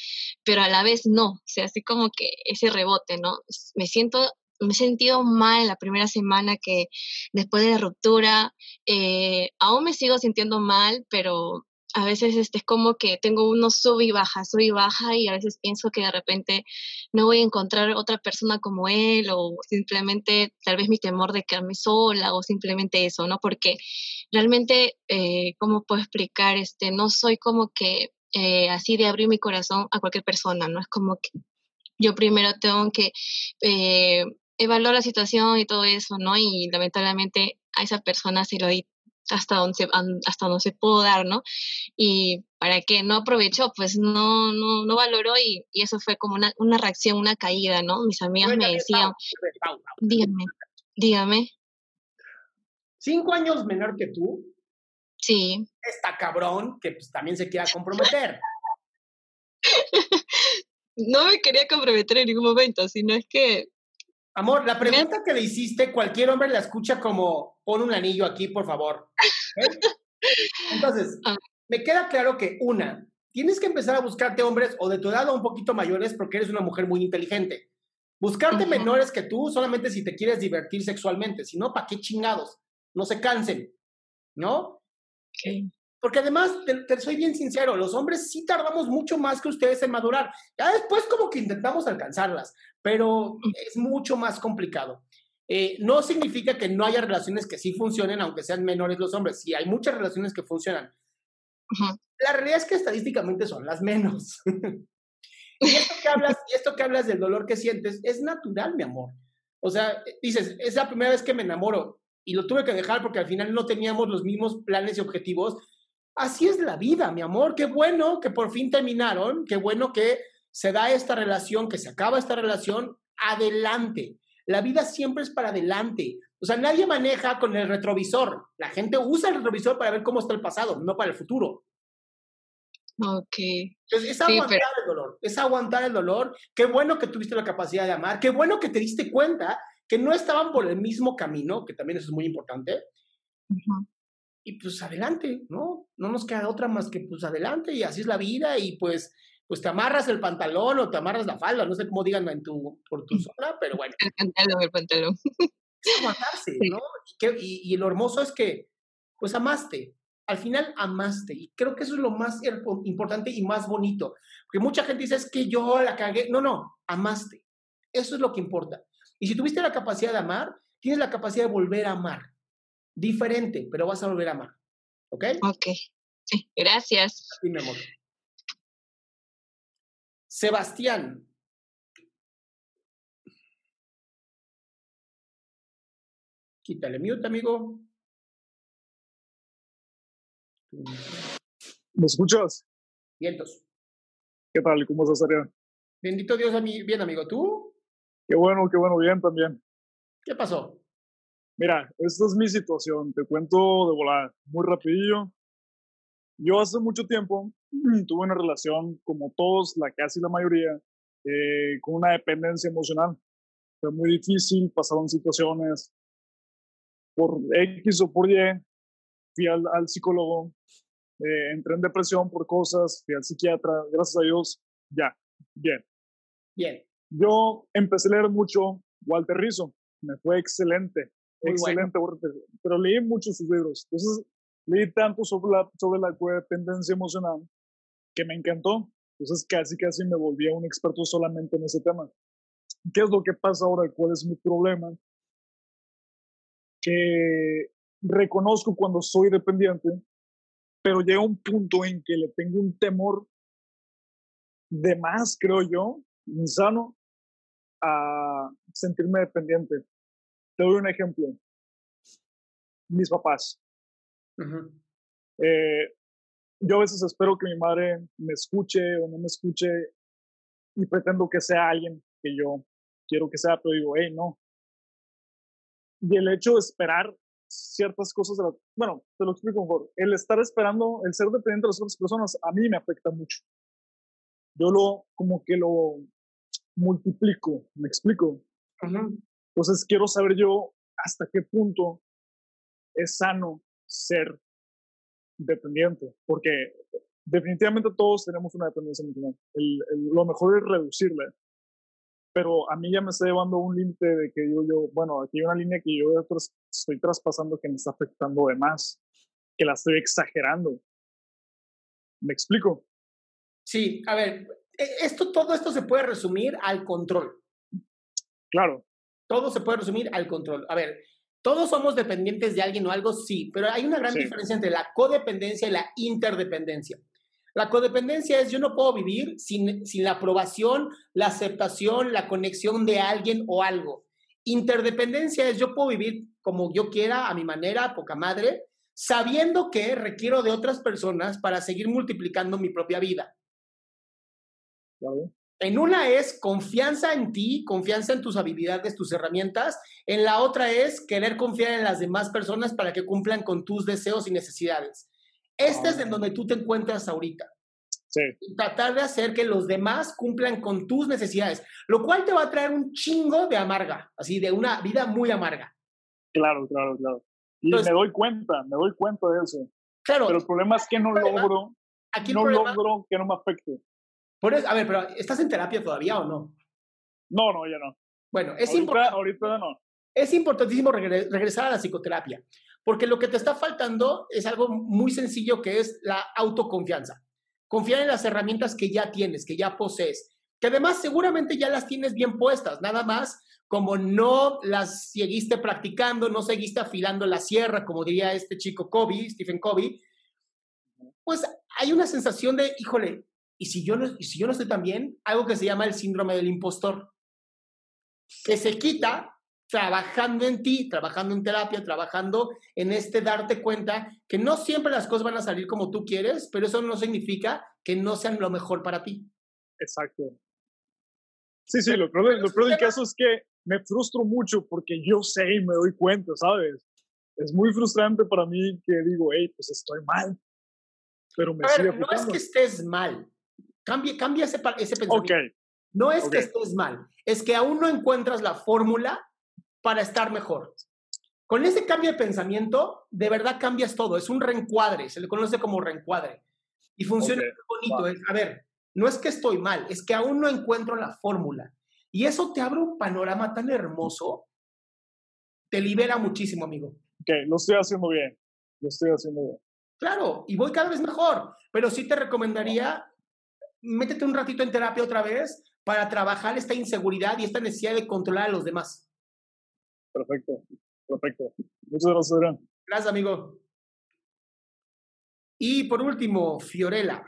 Pero a la vez no, o sea, así como que ese rebote, ¿no? Me siento me he sentido mal la primera semana que después de la ruptura, eh, aún me sigo sintiendo mal, pero a veces este, es como que tengo uno sub y baja, sub y baja y a veces pienso que de repente no voy a encontrar otra persona como él o simplemente tal vez mi temor de quedarme sola o simplemente eso, ¿no? Porque realmente, eh, ¿cómo puedo explicar? Este, no soy como que eh, así de abrir mi corazón a cualquier persona, ¿no? Es como que yo primero tengo que eh, evaluar la situación y todo eso, ¿no? Y lamentablemente a esa persona se lo di hasta donde se, hasta donde se pudo dar, ¿no? Y para que no aprovechó, pues no, no, no valoró y, y eso fue como una, una, reacción, una caída, ¿no? Mis amigas me decían, dígame, dígame. ¿Cinco años menor que tú? Sí. Está cabrón que pues, también se quiera comprometer. no me quería comprometer en ningún momento, sino es que Amor, la pregunta que le hiciste, cualquier hombre la escucha como, pon un anillo aquí, por favor. Entonces, ah. me queda claro que una, tienes que empezar a buscarte hombres o de tu edad o un poquito mayores porque eres una mujer muy inteligente. Buscarte menores que tú solamente si te quieres divertir sexualmente, si no, ¿para qué chingados? No se cansen, ¿no? Porque además, te, soy bien sincero, los hombres sí tardamos mucho más que ustedes en madurar. Ya después como que intentamos alcanzarlas, pero es mucho más complicado. Eh, no significa que no haya relaciones que sí funcionen, aunque sean menores los hombres. Sí, hay muchas relaciones que funcionan. La realidad es que estadísticamente son las menos. y, esto que hablas, y esto que hablas del dolor que sientes es natural, mi amor. O sea, dices, es la primera vez que me enamoro y lo tuve que dejar porque al final no teníamos los mismos planes y objetivos Así es la vida, mi amor. Qué bueno que por fin terminaron. Qué bueno que se da esta relación, que se acaba esta relación. Adelante. La vida siempre es para adelante. O sea, nadie maneja con el retrovisor. La gente usa el retrovisor para ver cómo está el pasado, no para el futuro. Ok. Entonces, es aguantar el dolor. Es aguantar el dolor. Qué bueno que tuviste la capacidad de amar. Qué bueno que te diste cuenta que no estaban por el mismo camino, que también eso es muy importante y pues adelante, ¿no? No nos queda otra más que pues adelante y así es la vida y pues pues te amarras el pantalón o te amarras la falda, no sé cómo digan en tu, por tu zona, pero bueno. El pantalón, el pantalón. Es aguantarse, ¿no? Y, y, lo hermoso es que, pues amaste, al final amaste, y creo que eso es lo más importante y más bonito, porque mucha gente dice, es que yo la cagué, no, no, amaste, eso es lo que importa. Y si tuviste la capacidad de amar, tienes la capacidad de volver a amar diferente, pero vas a volver a amar. ¿Ok? Ok. Sí, gracias. Sí, mi amor. Sebastián. Quítale mute, amigo. ¿Me escuchas? Vientos. ¿Qué tal? ¿Cómo estás, Arián? Bendito Dios, bien, amigo. ¿Tú? Qué bueno, qué bueno, bien también. ¿Qué pasó? Mira, esta es mi situación, te cuento de volar muy rapidillo. Yo hace mucho tiempo tuve una relación, como todos, la casi la mayoría, eh, con una dependencia emocional. Fue muy difícil, pasaron situaciones por X o por Y. Fui al, psicólogo, eh, entré en depresión por cosas, fui al psiquiatra, gracias a Dios, ya, bien. Bien. Yo empecé a leer mucho Walter Rizzo, me fue excelente excelente, pero leí muchos sus libros. Entonces, leí tanto sobre la, sobre la codependencia emocional que me encantó. Entonces, casi, casi me volví un experto solamente en ese tema. ¿Qué es lo que pasa ahora? ¿Cuál es mi problema? Que reconozco cuando soy dependiente, pero llega un punto en que le tengo un temor de más, creo yo, insano, a sentirme dependiente. Te doy un ejemplo. Mis papás. Eh, yo a veces espero que mi madre me escuche o no me escuche y pretendo que sea alguien que yo quiero que sea, pero digo, hey, no. Y el hecho de esperar ciertas cosas, bueno, te lo explico mejor. El estar esperando, el ser dependiente de las otras personas, a mí me afecta mucho. Yo lo, como que lo multiplico, me explico. Entonces quiero saber yo hasta qué punto es sano ser dependiente, porque definitivamente todos tenemos una dependencia emocional. lo mejor es reducirla, pero a mí ya me está llevando un límite de que digo yo, bueno, aquí hay una línea que yo estoy traspasando que me está afectando de más, que la estoy exagerando. ¿Me explico? Sí, a ver, e, esto, todo esto se puede resumir al control. Claro. Todo se puede resumir al control. A ver, todos somos dependientes de alguien o algo, sí, pero hay una gran diferencia entre la codependencia y la interdependencia. La codependencia es yo no puedo vivir sin, sin la aprobación, la aceptación, la conexión de alguien o algo. Interdependencia es yo puedo vivir como yo quiera, a mi manera, poca madre, sabiendo que requiero de otras personas para seguir multiplicando mi propia vida. En una es confianza en ti, confianza en tus habilidades, tus herramientas. En la otra es querer confiar en las demás personas para que cumplan con tus deseos y necesidades. Este es en donde tú te encuentras ahorita. Sí. Tratar de hacer que los demás cumplan con tus necesidades, lo cual te va a traer un chingo de amarga, así de una vida muy amarga. Claro, claro, claro. Y me doy cuenta, me doy cuenta de eso. Claro. Pero el problema es que no logro, aquí no logro que no me afecte. Por eso, a ver, pero ¿estás en terapia todavía o no? No, no, ya no. Bueno, es ahorita, ahorita no. Es importantísimo regresar a la psicoterapia, porque lo que te está faltando es algo muy sencillo que es la autoconfianza. Confiar en las herramientas que ya tienes, que ya posees, que además seguramente ya las tienes bien puestas, nada más como no las seguiste practicando, no seguiste afilando la sierra, como diría este chico Kobe, Stephen Kobe, pues hay una sensación de, híjole, y si yo no, si yo no estoy tan bien, algo que se llama el síndrome del impostor, que se quita trabajando en ti, trabajando en terapia, trabajando en este darte cuenta que no siempre las cosas van a salir como tú quieres, pero eso no significa que no sean lo mejor para ti. Exacto. Sí, sí, lo peor, lo peor del caso es que me frustro mucho porque yo sé y me doy cuenta, ¿sabes? Es muy frustrante para mí que digo, hey, pues estoy mal, pero me sigue No es que estés mal, Cambia, cambia ese, ese pensamiento. No es que estés mal, es que aún no encuentras la fórmula para estar mejor. Con ese cambio de pensamiento, de verdad cambias todo. Es un reencuadre, se le conoce como reencuadre. Y funciona muy bonito. a ver, no es que estoy mal, es que aún no encuentro la fórmula. Y eso te abre un panorama tan hermoso, te libera muchísimo, amigo. Ok, lo estoy haciendo bien. Lo estoy haciendo bien. Claro, y voy cada vez mejor. Pero sí te recomendaría métete un ratito en terapia otra vez para trabajar esta inseguridad y esta necesidad de controlar a los demás. Perfecto, perfecto. Muchas gracias, Adrián. Gracias, amigo. Y por último, Fiorella.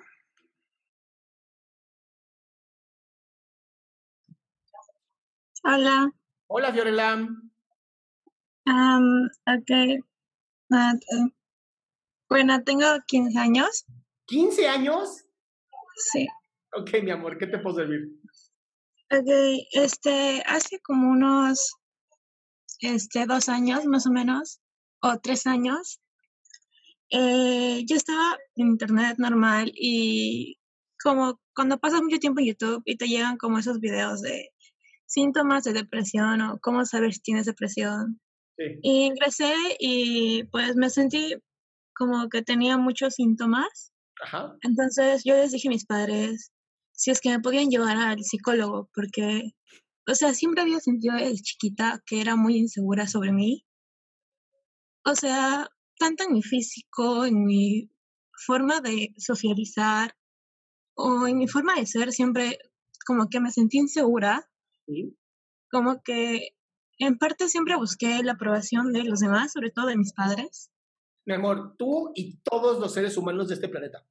Hola. Hola, Fiorella. Um, ok. Ah, bueno, tengo 15 años. ¿15 años? Sí. Ok, mi amor, ¿qué te puedo servir? Ok, este, hace como unos, este, dos años más o menos, o tres años, eh, yo estaba en internet normal y como cuando pasas mucho tiempo en YouTube y te llegan como esos videos de síntomas de depresión o cómo saber si tienes depresión. Sí. Y ingresé y pues me sentí como que tenía muchos síntomas. Ajá. Entonces yo les dije a mis padres, si es que me podían llevar al psicólogo, porque, o sea, siempre había sentido de chiquita que era muy insegura sobre mí. O sea, tanto en mi físico, en mi forma de socializar o en mi forma de ser, siempre como que me sentí insegura. Como que en parte siempre busqué la aprobación de los demás, sobre todo de mis padres. Mi amor, tú y todos los seres humanos de este planeta.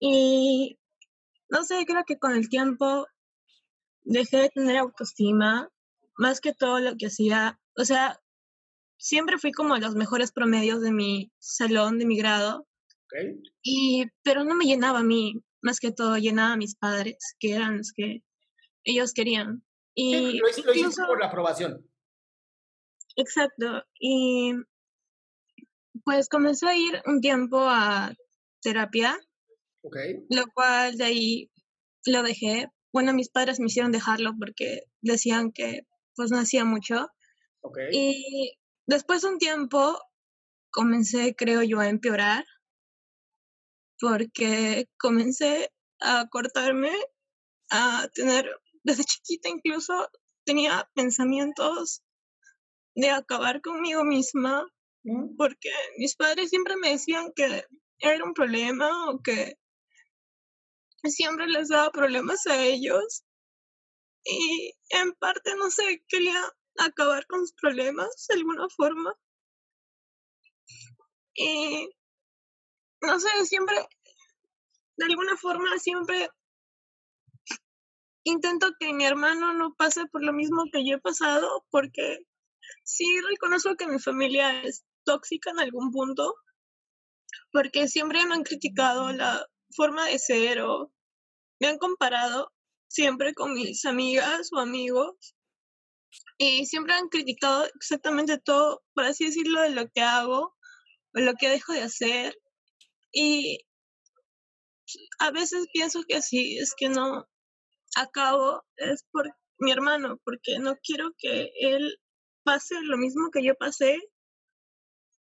Y no sé, creo que con el tiempo dejé de tener autoestima, más que todo lo que hacía, o sea, siempre fui como los mejores promedios de mi salón, de mi grado, y, pero no me llenaba a mí, más que todo llenaba a mis padres, que eran los que ellos querían. Y lo, hice, por la aprobación. Exacto, y pues comencé a ir un tiempo a terapia lo cual de ahí lo dejé. Bueno, mis padres me hicieron dejarlo porque decían que pues no hacía mucho. Y después de un tiempo comencé, creo yo, a empeorar porque comencé a cortarme, a tener desde chiquita incluso tenía pensamientos de acabar conmigo misma, porque mis padres siempre me decían que era un problema o que siempre les daba problemas a ellos. Y en parte, no sé, quería acabar con sus problemas de alguna forma. Y no sé, siempre, de alguna forma, siempre intento que mi hermano no pase por lo mismo que yo he pasado, porque sí reconozco que mi familia es tóxica en algún punto, porque siempre me han criticado la forma de ser o me han comparado siempre con mis amigas o amigos y siempre han criticado exactamente todo, por así decirlo, de lo que hago o lo que dejo de hacer. Y a veces pienso que si es que no acabo es por mi hermano, porque no quiero que él pase lo mismo que yo pasé.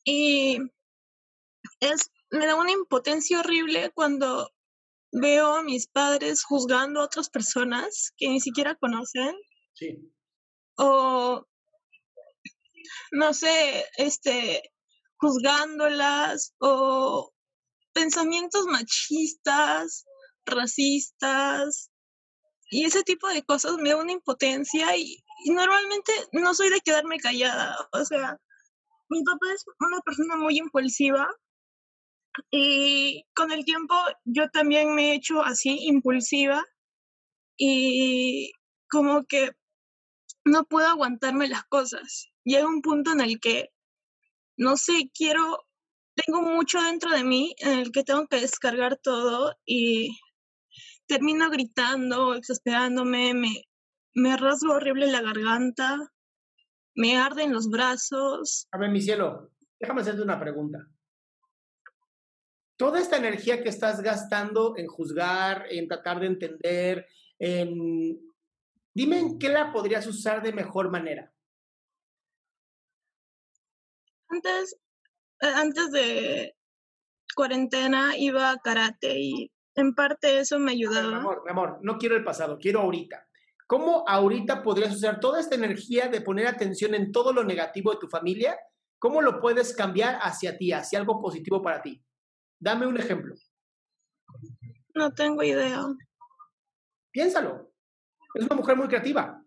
Y es, me da una impotencia horrible cuando veo a mis padres juzgando a otras personas que ni siquiera conocen. Sí. O, no sé, este, juzgándolas o pensamientos machistas, racistas y ese tipo de cosas me da una impotencia y, y normalmente no soy de quedarme callada. O sea, mi papá es una persona muy impulsiva y con el tiempo yo también me he hecho así impulsiva y como que no puedo aguantarme las cosas. Llega un punto en el que, no sé, quiero, tengo mucho dentro de mí en el que tengo que descargar todo y termino gritando, exasperándome, me, me rasgo horrible la garganta, me arden los brazos. A ver, mi cielo, déjame hacerte una pregunta toda esta energía que estás gastando en juzgar, en tratar de entender, en... dime en qué la podrías usar de mejor manera. Antes, eh, antes de cuarentena iba a karate y en parte eso me ayudaba. Mi amor, mi amor, no quiero el pasado, quiero ahorita. ¿Cómo ahorita podrías usar toda esta energía de poner atención en todo lo negativo de tu familia? ¿Cómo lo puedes cambiar hacia ti, hacia algo positivo para ti? Dame un ejemplo. No tengo idea. Piénsalo. Es una mujer muy creativa.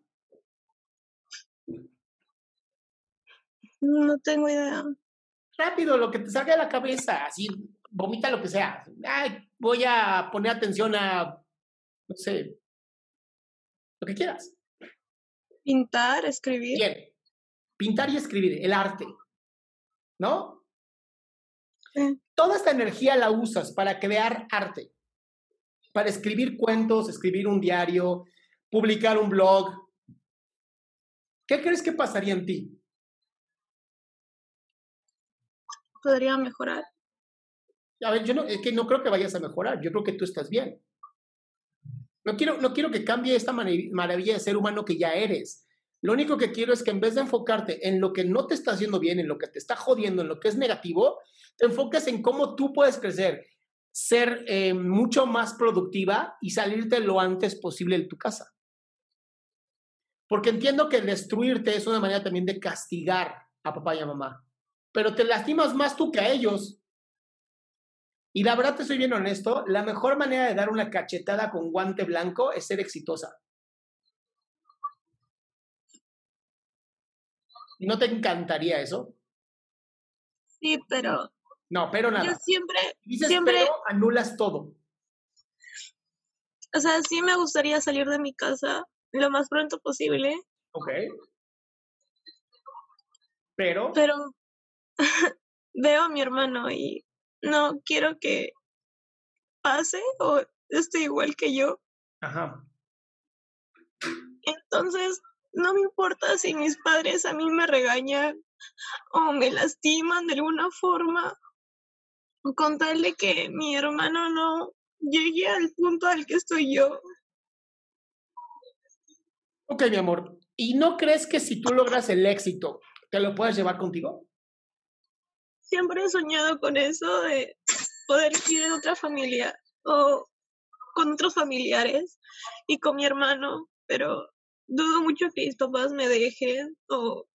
No tengo idea. Rápido, lo que te salga de la cabeza, así, vomita lo que sea. Ay, voy a poner atención a, no sé, lo que quieras. Pintar, escribir. Bien. Pintar y escribir, el arte. ¿No? Toda esta energía la usas para crear arte, para escribir cuentos, escribir un diario, publicar un blog. ¿Qué crees que pasaría en ti? Podría mejorar. A ver, yo no, es que no creo que vayas a mejorar, yo creo que tú estás bien. No quiero, no quiero que cambie esta maravilla de ser humano que ya eres. Lo único que quiero es que en vez de enfocarte en lo que no te está haciendo bien, en lo que te está jodiendo, en lo que es negativo, te enfoques en cómo tú puedes crecer, ser eh, mucho más productiva y salirte lo antes posible de tu casa. Porque entiendo que destruirte es una manera también de castigar a papá y a mamá, pero te lastimas más tú que a ellos. Y la verdad te soy bien honesto, la mejor manera de dar una cachetada con guante blanco es ser exitosa. ¿No te encantaría eso? Sí, pero... No, pero nada. Yo siempre... Dices siempre... pero, anulas todo. O sea, sí me gustaría salir de mi casa lo más pronto posible. Ok. Pero... Pero veo a mi hermano y no quiero que pase o esté igual que yo. Ajá. Entonces, no me importa si mis padres a mí me regañan o me lastiman de alguna forma, con tal de que mi hermano no llegue al punto al que estoy yo. Ok, mi amor. ¿Y no crees que si tú logras el éxito, te lo puedes llevar contigo? Siempre he soñado con eso de poder vivir en otra familia o con otros familiares y con mi hermano pero dudo mucho que mis papás me dejen o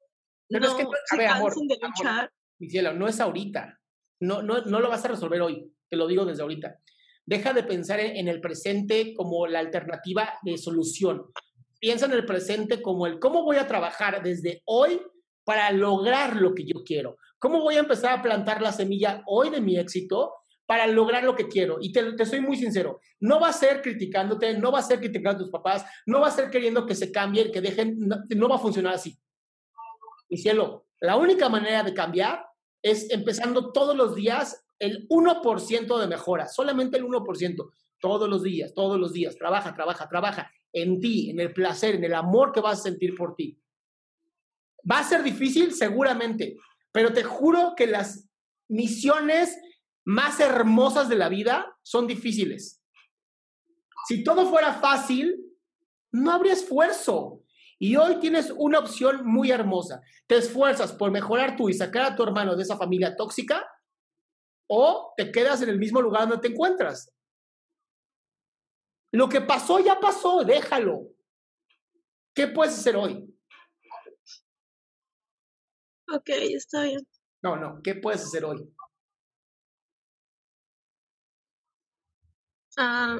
Pero no es que, a ver, amor, de amor, luchar. mi cielo, no es ahorita. No, no, no lo vas a resolver hoy. Te lo digo desde ahorita. Deja de pensar en, el presente como la alternativa de solución. Piensa en el presente como el cómo voy a trabajar desde hoy para lograr lo que yo quiero. ¿Cómo voy a empezar a plantar la semilla hoy de mi éxito para lograr lo que quiero? Y te, te soy muy sincero, no va a ser criticándote, no va a ser criticando a tus papás, no va a ser queriendo que se cambien, que dejen, no, no va a funcionar así. Mi cielo, la única manera de cambiar es empezando todos los días el 1% de mejora, solamente el 1%, todos los días, todos los días. Trabaja, trabaja, trabaja en ti, en el placer, en el amor que vas a sentir por ti. ¿Va a ser difícil? Seguramente, pero te juro que las misiones más hermosas de la vida son difíciles. Si todo fuera fácil, no habría esfuerzo. Y hoy tienes una opción muy hermosa. Te esfuerzas por mejorar tú y sacar a tu hermano de esa familia tóxica o te quedas en el mismo lugar donde te encuentras. Lo que pasó ya pasó, déjalo. ¿Qué puedes hacer hoy? Ok, está bien. No, no, ¿qué puedes hacer hoy? Ah,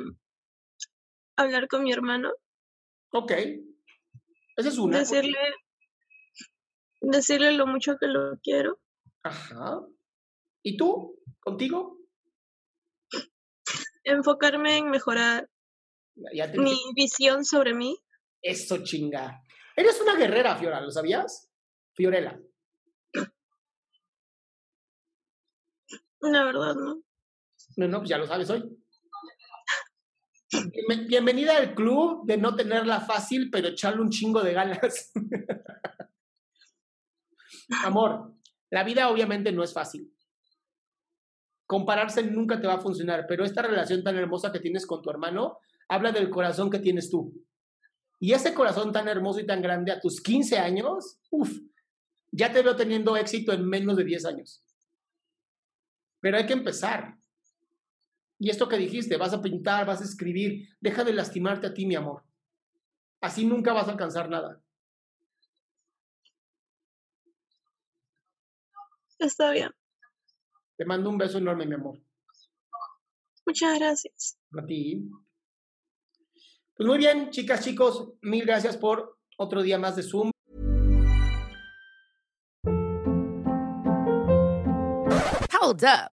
hablar con mi hermano, Ok. Esa es una. decirle, decirle lo mucho que lo quiero. Ajá. ¿Y tú? ¿Contigo? enfocarme en mejorar Ya te mi visión sobre mí. Eso chinga. Eres una guerrera, Fiora, ¿lo sabías? Fiorella. La verdad, ¿no? No, no, pues ya lo sabes hoy. Bien- Bienvenida al club de no tenerla fácil, pero echarle un chingo de ganas. Amor, la vida obviamente no es fácil. Compararse nunca te va a funcionar, pero esta relación tan hermosa que tienes con tu hermano habla del corazón que tienes tú. Y ese corazón tan hermoso y tan grande a tus 15 años, uff, ya te veo teniendo éxito en menos de 10 años. Pero hay que empezar. Y esto que dijiste, vas a pintar, vas a escribir, deja de lastimarte a ti, mi amor. Así nunca vas a alcanzar nada. Está bien. Te mando un beso enorme, mi amor. Muchas gracias. A ti. Pues muy bien, chicas, chicos, mil gracias por otro día más de Zoom. Hold up.